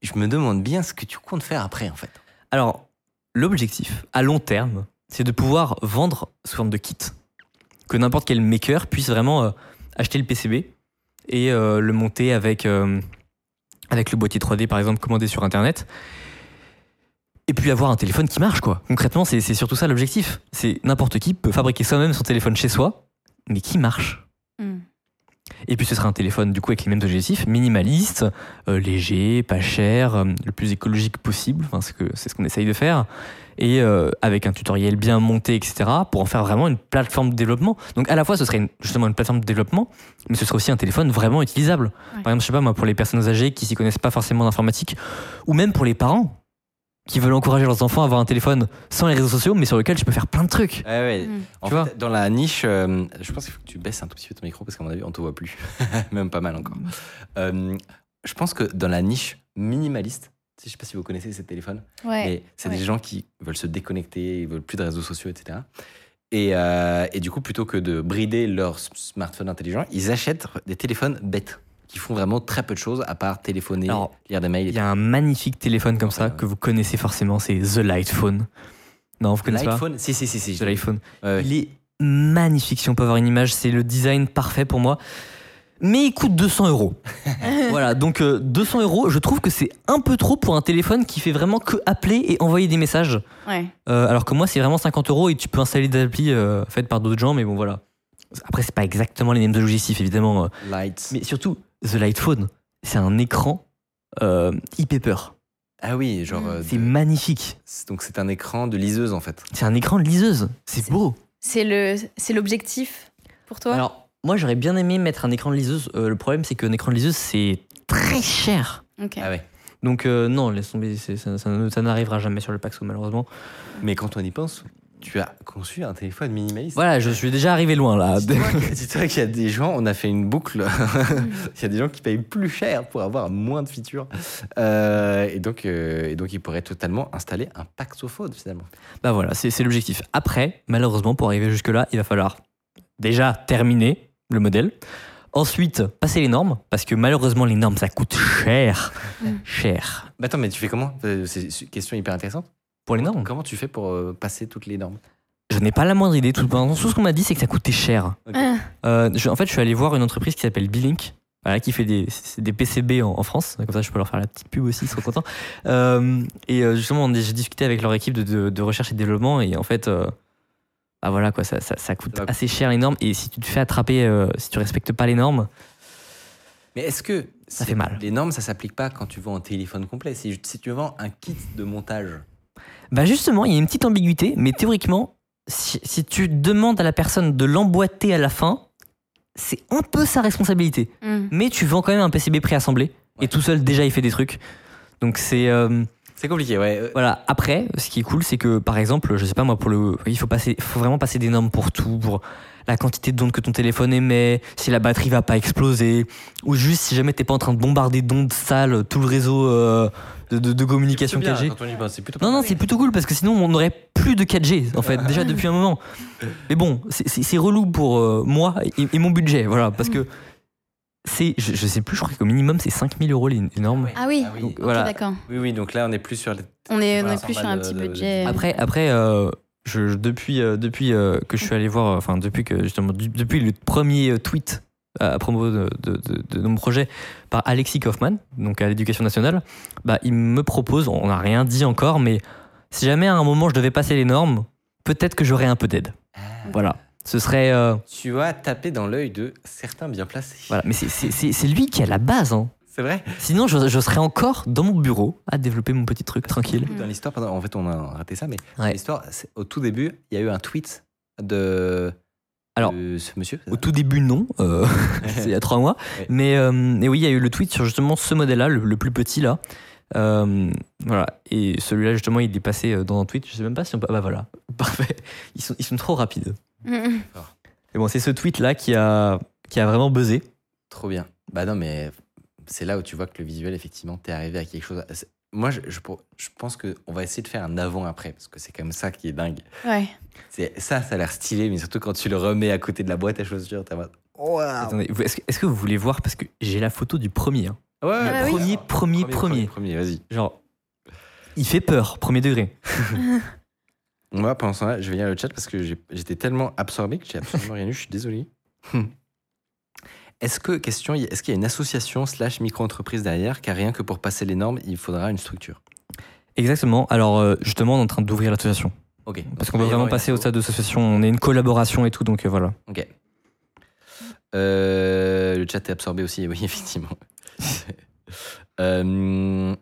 Je me demande bien ce que tu comptes faire après en fait. Alors, l'objectif à long terme, c'est de pouvoir vendre sous forme de kit. Que n'importe quel maker puisse vraiment euh, acheter le PCB et euh, le monter avec, euh, avec le boîtier 3D, par exemple, commandé sur Internet. Et puis avoir un téléphone qui marche, quoi. Concrètement, c'est c'est surtout ça l'objectif. C'est n'importe qui peut fabriquer soi-même son téléphone chez soi, mais qui marche. Et puis ce sera un téléphone du coup avec les mêmes objectifs, minimaliste, euh, léger, pas cher, euh, le plus écologique possible, enfin, c'est que- c'est ce qu'on essaye de faire, et euh, avec un tutoriel bien monté, etc., pour en faire vraiment une plateforme de développement. Donc à la fois ce serait une- justement une plateforme de développement, mais ce serait aussi un téléphone vraiment utilisable. Ouais. Par exemple, je sais pas moi, pour les personnes âgées qui s'y connaissent pas forcément d'informatique, ou même pour les parents qui veulent encourager leurs enfants à avoir un téléphone sans les réseaux sociaux, mais sur lequel tu peux faire plein de trucs. Ouais, ouais. Mm. En Tu fait, vois dans la niche, euh, je pense qu'il faut que tu baisses un tout petit peu ton micro parce qu'à mon avis, on te voit plus. Même pas mal encore. Euh, je pense que dans la niche minimaliste, je sais pas si vous connaissez ces téléphones, Ouais. mais c'est ouais. des gens qui veulent se déconnecter, ils veulent plus de réseaux sociaux, etc. Et, euh, et du coup, plutôt que de brider leur smartphone intelligent, ils achètent des téléphones bêtes qui font vraiment très peu de choses à part téléphoner, Alors, lire des mails. Il y a un magnifique téléphone comme ça Ouais. que vous connaissez forcément, c'est The Light Phone. Non, vous connaissez pas L'iPhone, si, si, si, si. The. Ouais, ouais. Il est magnifique si on peut avoir une image, c'est le design parfait pour moi. Mais il coûte 200 euros. voilà, donc euh, 200 euros, je trouve que c'est un peu trop pour un téléphone qui fait vraiment que appeler et envoyer des messages. Ouais. Euh, alors que moi, c'est vraiment 50 euros et tu peux installer des applis euh, faites par d'autres gens, mais bon, voilà. Après, c'est pas exactement les mêmes objectifs, évidemment. euh. Lights. Mais surtout, The Light Phone, c'est un écran euh, e-paper. Ah oui, genre. Euh, C'est de- magnifique. Donc c'est un écran de liseuse en fait. C'est un écran de liseuse. C'est beau. C'est le, c'est l'objectif pour toi? Alors, moi, j'aurais bien aimé mettre un écran de liseuse. Euh, le problème, c'est qu'un écran de liseuse, c'est très cher. Ok. Ah ouais. Donc, euh, non, laisse tomber. Ça, ça ça n'arrivera jamais sur le Paxo, malheureusement. Mais quand on y pense, tu as conçu un téléphone minimaliste. Voilà, je suis déjà arrivé loin, là. Dis-toi qu'il y a des gens, on a fait une boucle. Il y a des gens qui payent plus cher pour avoir moins de features. Euh, et, donc, euh, et donc, ils pourraient totalement installer un Paxophone finalement. Bah voilà, c'est l'objectif. Après, malheureusement, pour arriver jusque-là, il va falloir déjà terminer le modèle. Ensuite, passer les normes, parce que malheureusement, les normes, ça coûte cher. Cher. Bah attends, mais tu fais comment? Euh, C'est une question hyper intéressante. Pour les normes Comment tu fais pour euh, passer toutes les normes? Je n'ai pas la moindre idée. Tout, tout ce qu'on m'a dit, c'est que ça coûtait cher. Ah, Euh, je- en fait, je suis allé voir une entreprise qui s'appelle Bilink, voilà, qui fait des, PCB en, en France. Comme ça, je peux leur faire la petite pub aussi, ils sont contents. Euh, et justement, j'ai discuté avec leur équipe de, de- de recherche et de développement. Et en fait, euh, bah voilà, quoi, ça, ça- ça coûte Ça assez cher les normes. Et si tu te fais attraper, euh, si tu respectes pas les normes, Mais est-ce que Ça fait mal. Les normes, ça s'applique pas quand tu vends un téléphone complet? Si, si tu vends un kit de montage, bah justement, il y a une petite ambiguïté. Mais théoriquement, si, si tu demandes à la personne de l'emboîter à la fin, c'est un peu sa responsabilité. hmm. Mais tu vends quand même un PCB préassemblé. Ouais. Et tout seul, déjà, il fait des trucs. Donc c'est. euh, c'est compliqué, ouais. Euh, Voilà. Après, ce qui est cool, c'est que par exemple, je sais pas moi, pour le, il faut passer, faut vraiment passer des normes pour tout, pour la quantité d'ondes que ton téléphone émet, si la batterie va pas exploser, ou juste si jamais t'es pas en train de bombarder d'ondes sales tout le réseau euh, de, de- de communication c'est bien, 4G. quand on y pense, c'est plutôt Non, pas non, c'est plutôt cool parce que sinon on n'aurait plus de 4G en fait, déjà depuis un moment. Mais bon, c'est- relou pour euh, moi et, et mon budget, voilà, parce que c'est, je, je sais plus, je crois qu'au minimum c'est 5000 euros les, les normes. Ah oui. Ah oui. Donc, voilà. d'accord. Oui, oui, donc là, on est plus sur les. On est, on est plus 100 sur un petit de- de- budget. Après, après euh, je, depuis, euh, depuis euh, que je suis allé voir, euh, enfin, depuis que justement, du- depuis le premier tweet à propos de, de, de- de mon projet par Alexis Kaufman, donc à l'éducation nationale, bah, il me propose, on n'a rien dit encore, mais si jamais à un moment je devais passer les normes, peut-être que j'aurais un peu d'aide. Voilà. Ce serait. euh, Tu vas taper dans l'œil de certains bien placés. voilà. Mais c'est- lui qui a la base. Hein. C'est vrai? Sinon, je, je serais encore dans mon bureau à développer mon petit truc tranquille. Dans l'histoire, en fait, on a raté ça, mais Ouais. l'histoire, au tout début, il y a eu un tweet de, Alors, de ce monsieur. Au ça tout début, non. euh, c'est il y a trois mois. Ouais. Mais euh, et oui, il y a eu le tweet sur justement ce modèle-là, le, le plus petit là. Euh, voilà. Et celui-là, justement, il est passé euh, dans un tweet. Je sais même pas si on peut. Ah bah voilà. Parfait. Ils sont, ils sont trop rapides. Mhm. Et bon, c'est ce tweet-là qui a, qui a vraiment buzzé. Trop bien. Bah non, mais c'est là où tu vois que le visuel, effectivement, t'es arrivé à quelque chose. Moi, je, je, je pense qu'on va essayer de faire un avant-après, parce que c'est comme ça qui est dingue. Ouais. C'est, ça, ça a l'air stylé, mais surtout quand tu le remets à côté de la boîte à chaussures, t'as mode, Waouh Attendez, est-ce que, est-ce que vous voulez voir Parce que j'ai la photo du premier. hein. Ouais, Ah oui. Premier, premier, premier. premier, vas-y. Genre, il fait peur, premier degré. Moi, pendant ce temps-là, je vais lire le chat parce que j'ai- j'étais tellement absorbé que j'ai absolument rien lu. Je suis désolé. Est-ce que, question, est-ce qu'il y a une association slash micro-entreprise derrière Car rien que pour passer les normes, il faudra une structure? Exactement. Alors, euh, justement, on est en train d'ouvrir l'association. Ok. Parce qu'on veut vraiment passer au stade d'association. On est une collaboration et tout, donc euh, voilà. Ok. Euh, le chat est absorbé aussi, oui, effectivement. Euh,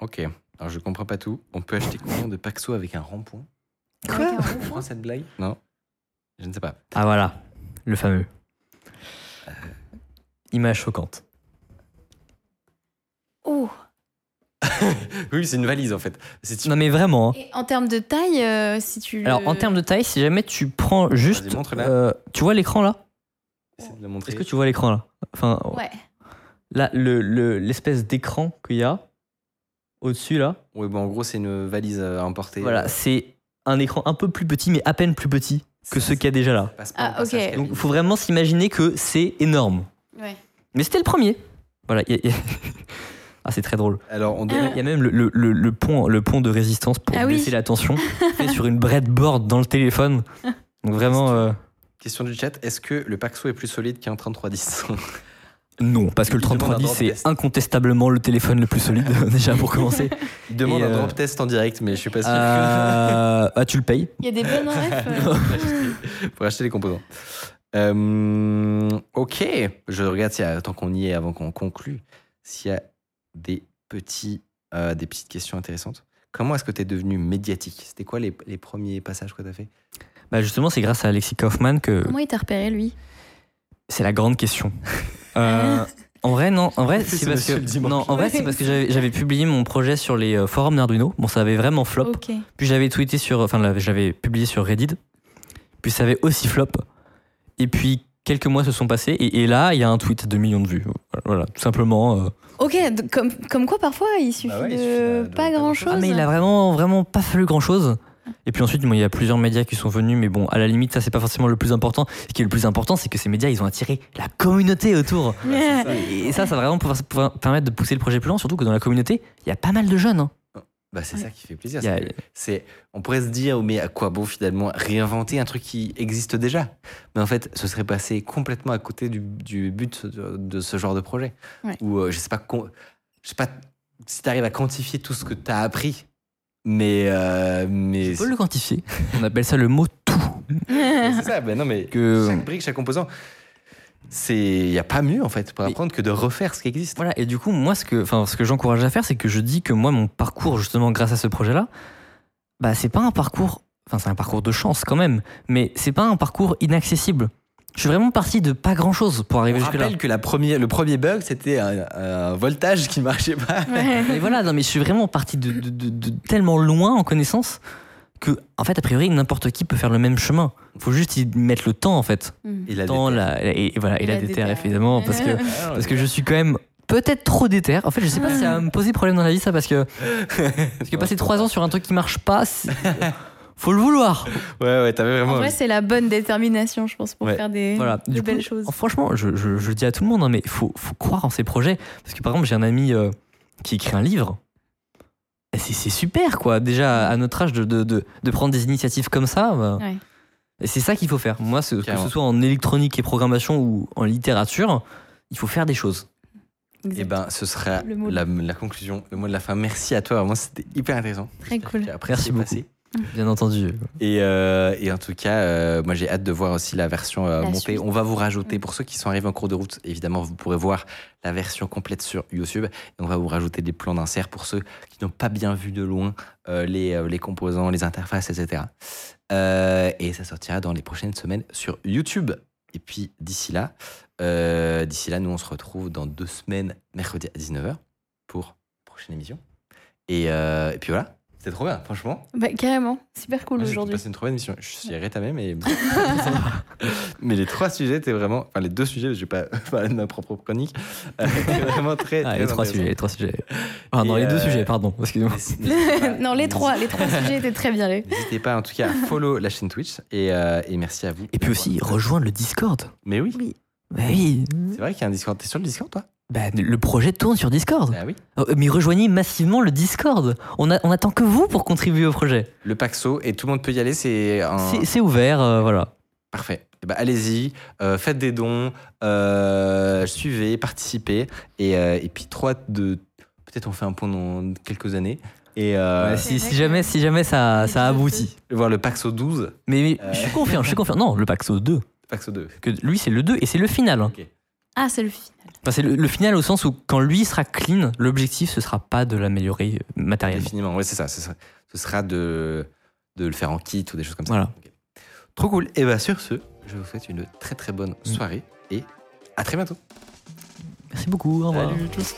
ok. Alors, je comprends pas tout. On peut acheter combien de Paxo avec un rond-point? Avec un Tu comprends cette blague? Non? Je ne sais pas. Ah voilà, le fameux. Image choquante. Oh. Oui, c'est une valise en fait. C'est Non mais vraiment. hein. Et en termes de taille, euh, si tu. le- Alors en termes de taille, si jamais tu prends juste, euh, tu vois l'écran là? Le. Est-ce que tu vois l'écran là? Enfin, Ouais. là, le- le- l'espèce d'écran qu'il y a au-dessus là, Oui, bon, en gros, c'est une valise euh, importée. voilà, c'est un écran un peu plus petit, mais à peine plus petit que ceux qu'il y a déjà là. Ah, ok. Donc il faut vraiment s'imaginer que c'est énorme. Ouais. Mais c'était le premier. Voilà. il y a- il y a- ah c'est très drôle. Alors, on Il y a- doit. il y a même le, le- le- le pont, le pont de résistance pour Ah oui. baisser la tension, fait sur une breadboard dans le téléphone. Donc vraiment, euh, Question du chat est-ce que le Paxo est plus solide qu'un 3310 non, parce que le Il demande un 3310 drop c'est test. incontestablement le téléphone le plus solide déjà pour commencer. Il demande un euh, drop test en direct, mais je suis pas sûr. Euh, ah, tu le payes Il y a des bonnes refs. pour acheter les composants. Euh, ok, je regarde s'il y a, tant qu'on y est, avant qu'on conclue, s'il y a des, petits, euh, des petites questions intéressantes. Comment est-ce que tu es devenu médiatique? C'était quoi les, les premiers passages que tu as fait? Bah justement, c'est grâce à Alexis Kaufman que Comment il t'a repéré, lui? C'est la grande question. Euh, en vrai, non. En vrai, C'est parce que le dimanche. non. En vrai, c'est parce que j'avais publié mon projet sur les forums Nerduino. Bon, ça avait vraiment flop. Ok. Puis j'avais tweeté sur, enfin, j'avais publié sur Reddit. Puis ça avait aussi flop. Et puis quelques mois se sont passés et, et là, il y a un tweet de millions de vues. Voilà, tout simplement. euh. Ok, comme, comme quoi parfois il suffit Bah ouais, il de, suffit de- de- pas de- grand chose. Ah mais il a vraiment, vraiment pas fallu grand chose. Et puis ensuite, bon, il y a plusieurs médias qui sont venus, mais bon, à la limite, ça c'est pas forcément le plus important. Ce qui est le plus important, c'est que ces médias, ils ont attiré la communauté autour. Et ça, ça va vraiment pouvoir, pouvoir permettre de pousser le projet plus loin, surtout que dans la communauté, il y a pas mal de jeunes. hein. Bah, C'est ça qui fait plaisir. C'est on pourrait se dire, mais à quoi bon finalement réinventer un truc qui existe déjà? Mais en fait, ce serait passé complètement à côté du, du but de, de ce genre de projet. Ouais. Ou euh, je sais pas, je sais pas si tu arrives à quantifier tout ce que tu as appris. Mais, euh, mais le quantifier. On appelle ça le mot tout. c'est ça. Ben non, mais Que- chaque brique, chaque composant, c'est il y a pas mieux en fait pour apprendre que de refaire ce qui existe. Voilà, et du coup, moi, ce que, enfin, ce que j'encourage à faire, c'est que je dis que moi, mon parcours, justement, grâce à ce projet-là, bah, c'est pas un parcours, enfin, c'est un parcours de chance quand même, mais c'est pas un parcours inaccessible. Je suis vraiment parti de pas grand-chose pour On arriver jusque-là. rappelle que la première, le premier bug, c'était un, un voltage qui marchait pas. Et voilà, non, mais je suis vraiment parti de, de- de- de tellement loin en connaissance que, en fait, a priori, n'importe qui peut faire le même chemin. Faut juste y mettre le temps, en fait. Et la Temps, la- et, et voilà, et, Et la, la déterre, déterre. évidemment, parce que, parce que je suis quand même peut-être trop déter. En fait, je sais pas si ça va me poser problème dans la vie, ça, parce que, parce que passer trois ans sur un truc qui marche pas, faut le vouloir. Ouais, ouais, t'avais vraiment. En vrai, c'est la bonne détermination, je pense, pour Ouais. faire des, Voilà. belles coup, choses. Franchement, je, je- je le dis à tout le monde, hein, mais il faut, faut croire en ces projets. Parce que par exemple, j'ai un ami euh, qui écrit un livre. Et C'est super, quoi. Déjà, à notre âge, de, de, de, de prendre des initiatives comme ça. bah, Ouais. et c'est ça qu'il faut faire. Moi, ce- que ce soit en électronique et programmation ou en littérature, il faut faire des choses. Eh ben, ce sera la, la conclusion, le mot de la fin. Merci à toi. Moi, c'était hyper intéressant. Très cool. Merci beaucoup. Bien entendu. Et, euh, et en tout cas, euh, moi j'ai hâte de voir aussi la version euh, La montée. suite. On va vous rajouter, Mm. pour ceux qui sont arrivés en cours de route, évidemment, vous pourrez voir la version complète sur YouTube. Et on va vous rajouter des plans d'insert pour ceux qui n'ont pas bien vu de loin euh, les, euh, les composants, les interfaces, etc. Euh, et ça sortira dans les prochaines semaines sur YouTube. Et puis d'ici là, euh, d'ici là, nous on se retrouve dans deux semaines, mercredi à 19h, pour la prochaine émission. Et, euh, et puis voilà, c'était trop bien, franchement. Bah, carrément, super cool j'ai aujourd'hui. passé une trop bonne émission. Je suis rétamé, mais. mais les trois sujets étaient vraiment. Enfin, les deux sujets, je vais pas parler de ma propre chronique. Euh, vraiment très. Ah, très les trois sujets, les trois sujets. Ah non, les deux euh, sujets, pardon. Excusez-moi. N'hésitez pas- non, les trois, les trois sujets étaient très bien. Les... N'hésitez pas, en tout cas, à follow la chaîne Twitch et, euh, et merci à vous. Et puis aussi, rejoindre le Discord. Mais oui, Bah oui. c'est vrai qu'il y a un Discord. T'es sur le Discord, toi? Bah, le projet tourne sur Discord. Ah oui. Euh, Mais rejoignez massivement le Discord. On, a, on attend que vous pour contribuer au projet. Le Paxo, et tout le monde peut y aller, c'est un. C'est- C'est ouvert, euh, voilà. Parfait. Ben, allez-y, euh, faites des dons, euh, suivez, participez. Et, euh, et puis, trois de. Peut-être on fait un point dans quelques années. Et euh, Ouais, si, si jamais, si jamais ça, ça aboutit. voir le Paxo 12, Mais, mais Euh. je suis confiant, je suis confiant. Non, le Paxo 2. Paxo 2. Que lui, c'est le 2 et c'est le final. hein. Ah, c'est le final. Enfin, c'est le, le final au sens où quand lui sera clean, l'objectif ce sera pas de l'améliorer euh, matériellement. Définitivement, ouais, c'est ça. Ce sera, ce sera de, de le faire en kit ou des choses comme ça. Voilà. Trop cool. Et bien, sur ce, je vous souhaite une très très bonne soirée et à très bientôt. Merci beaucoup. Au revoir. Salut, tchuss.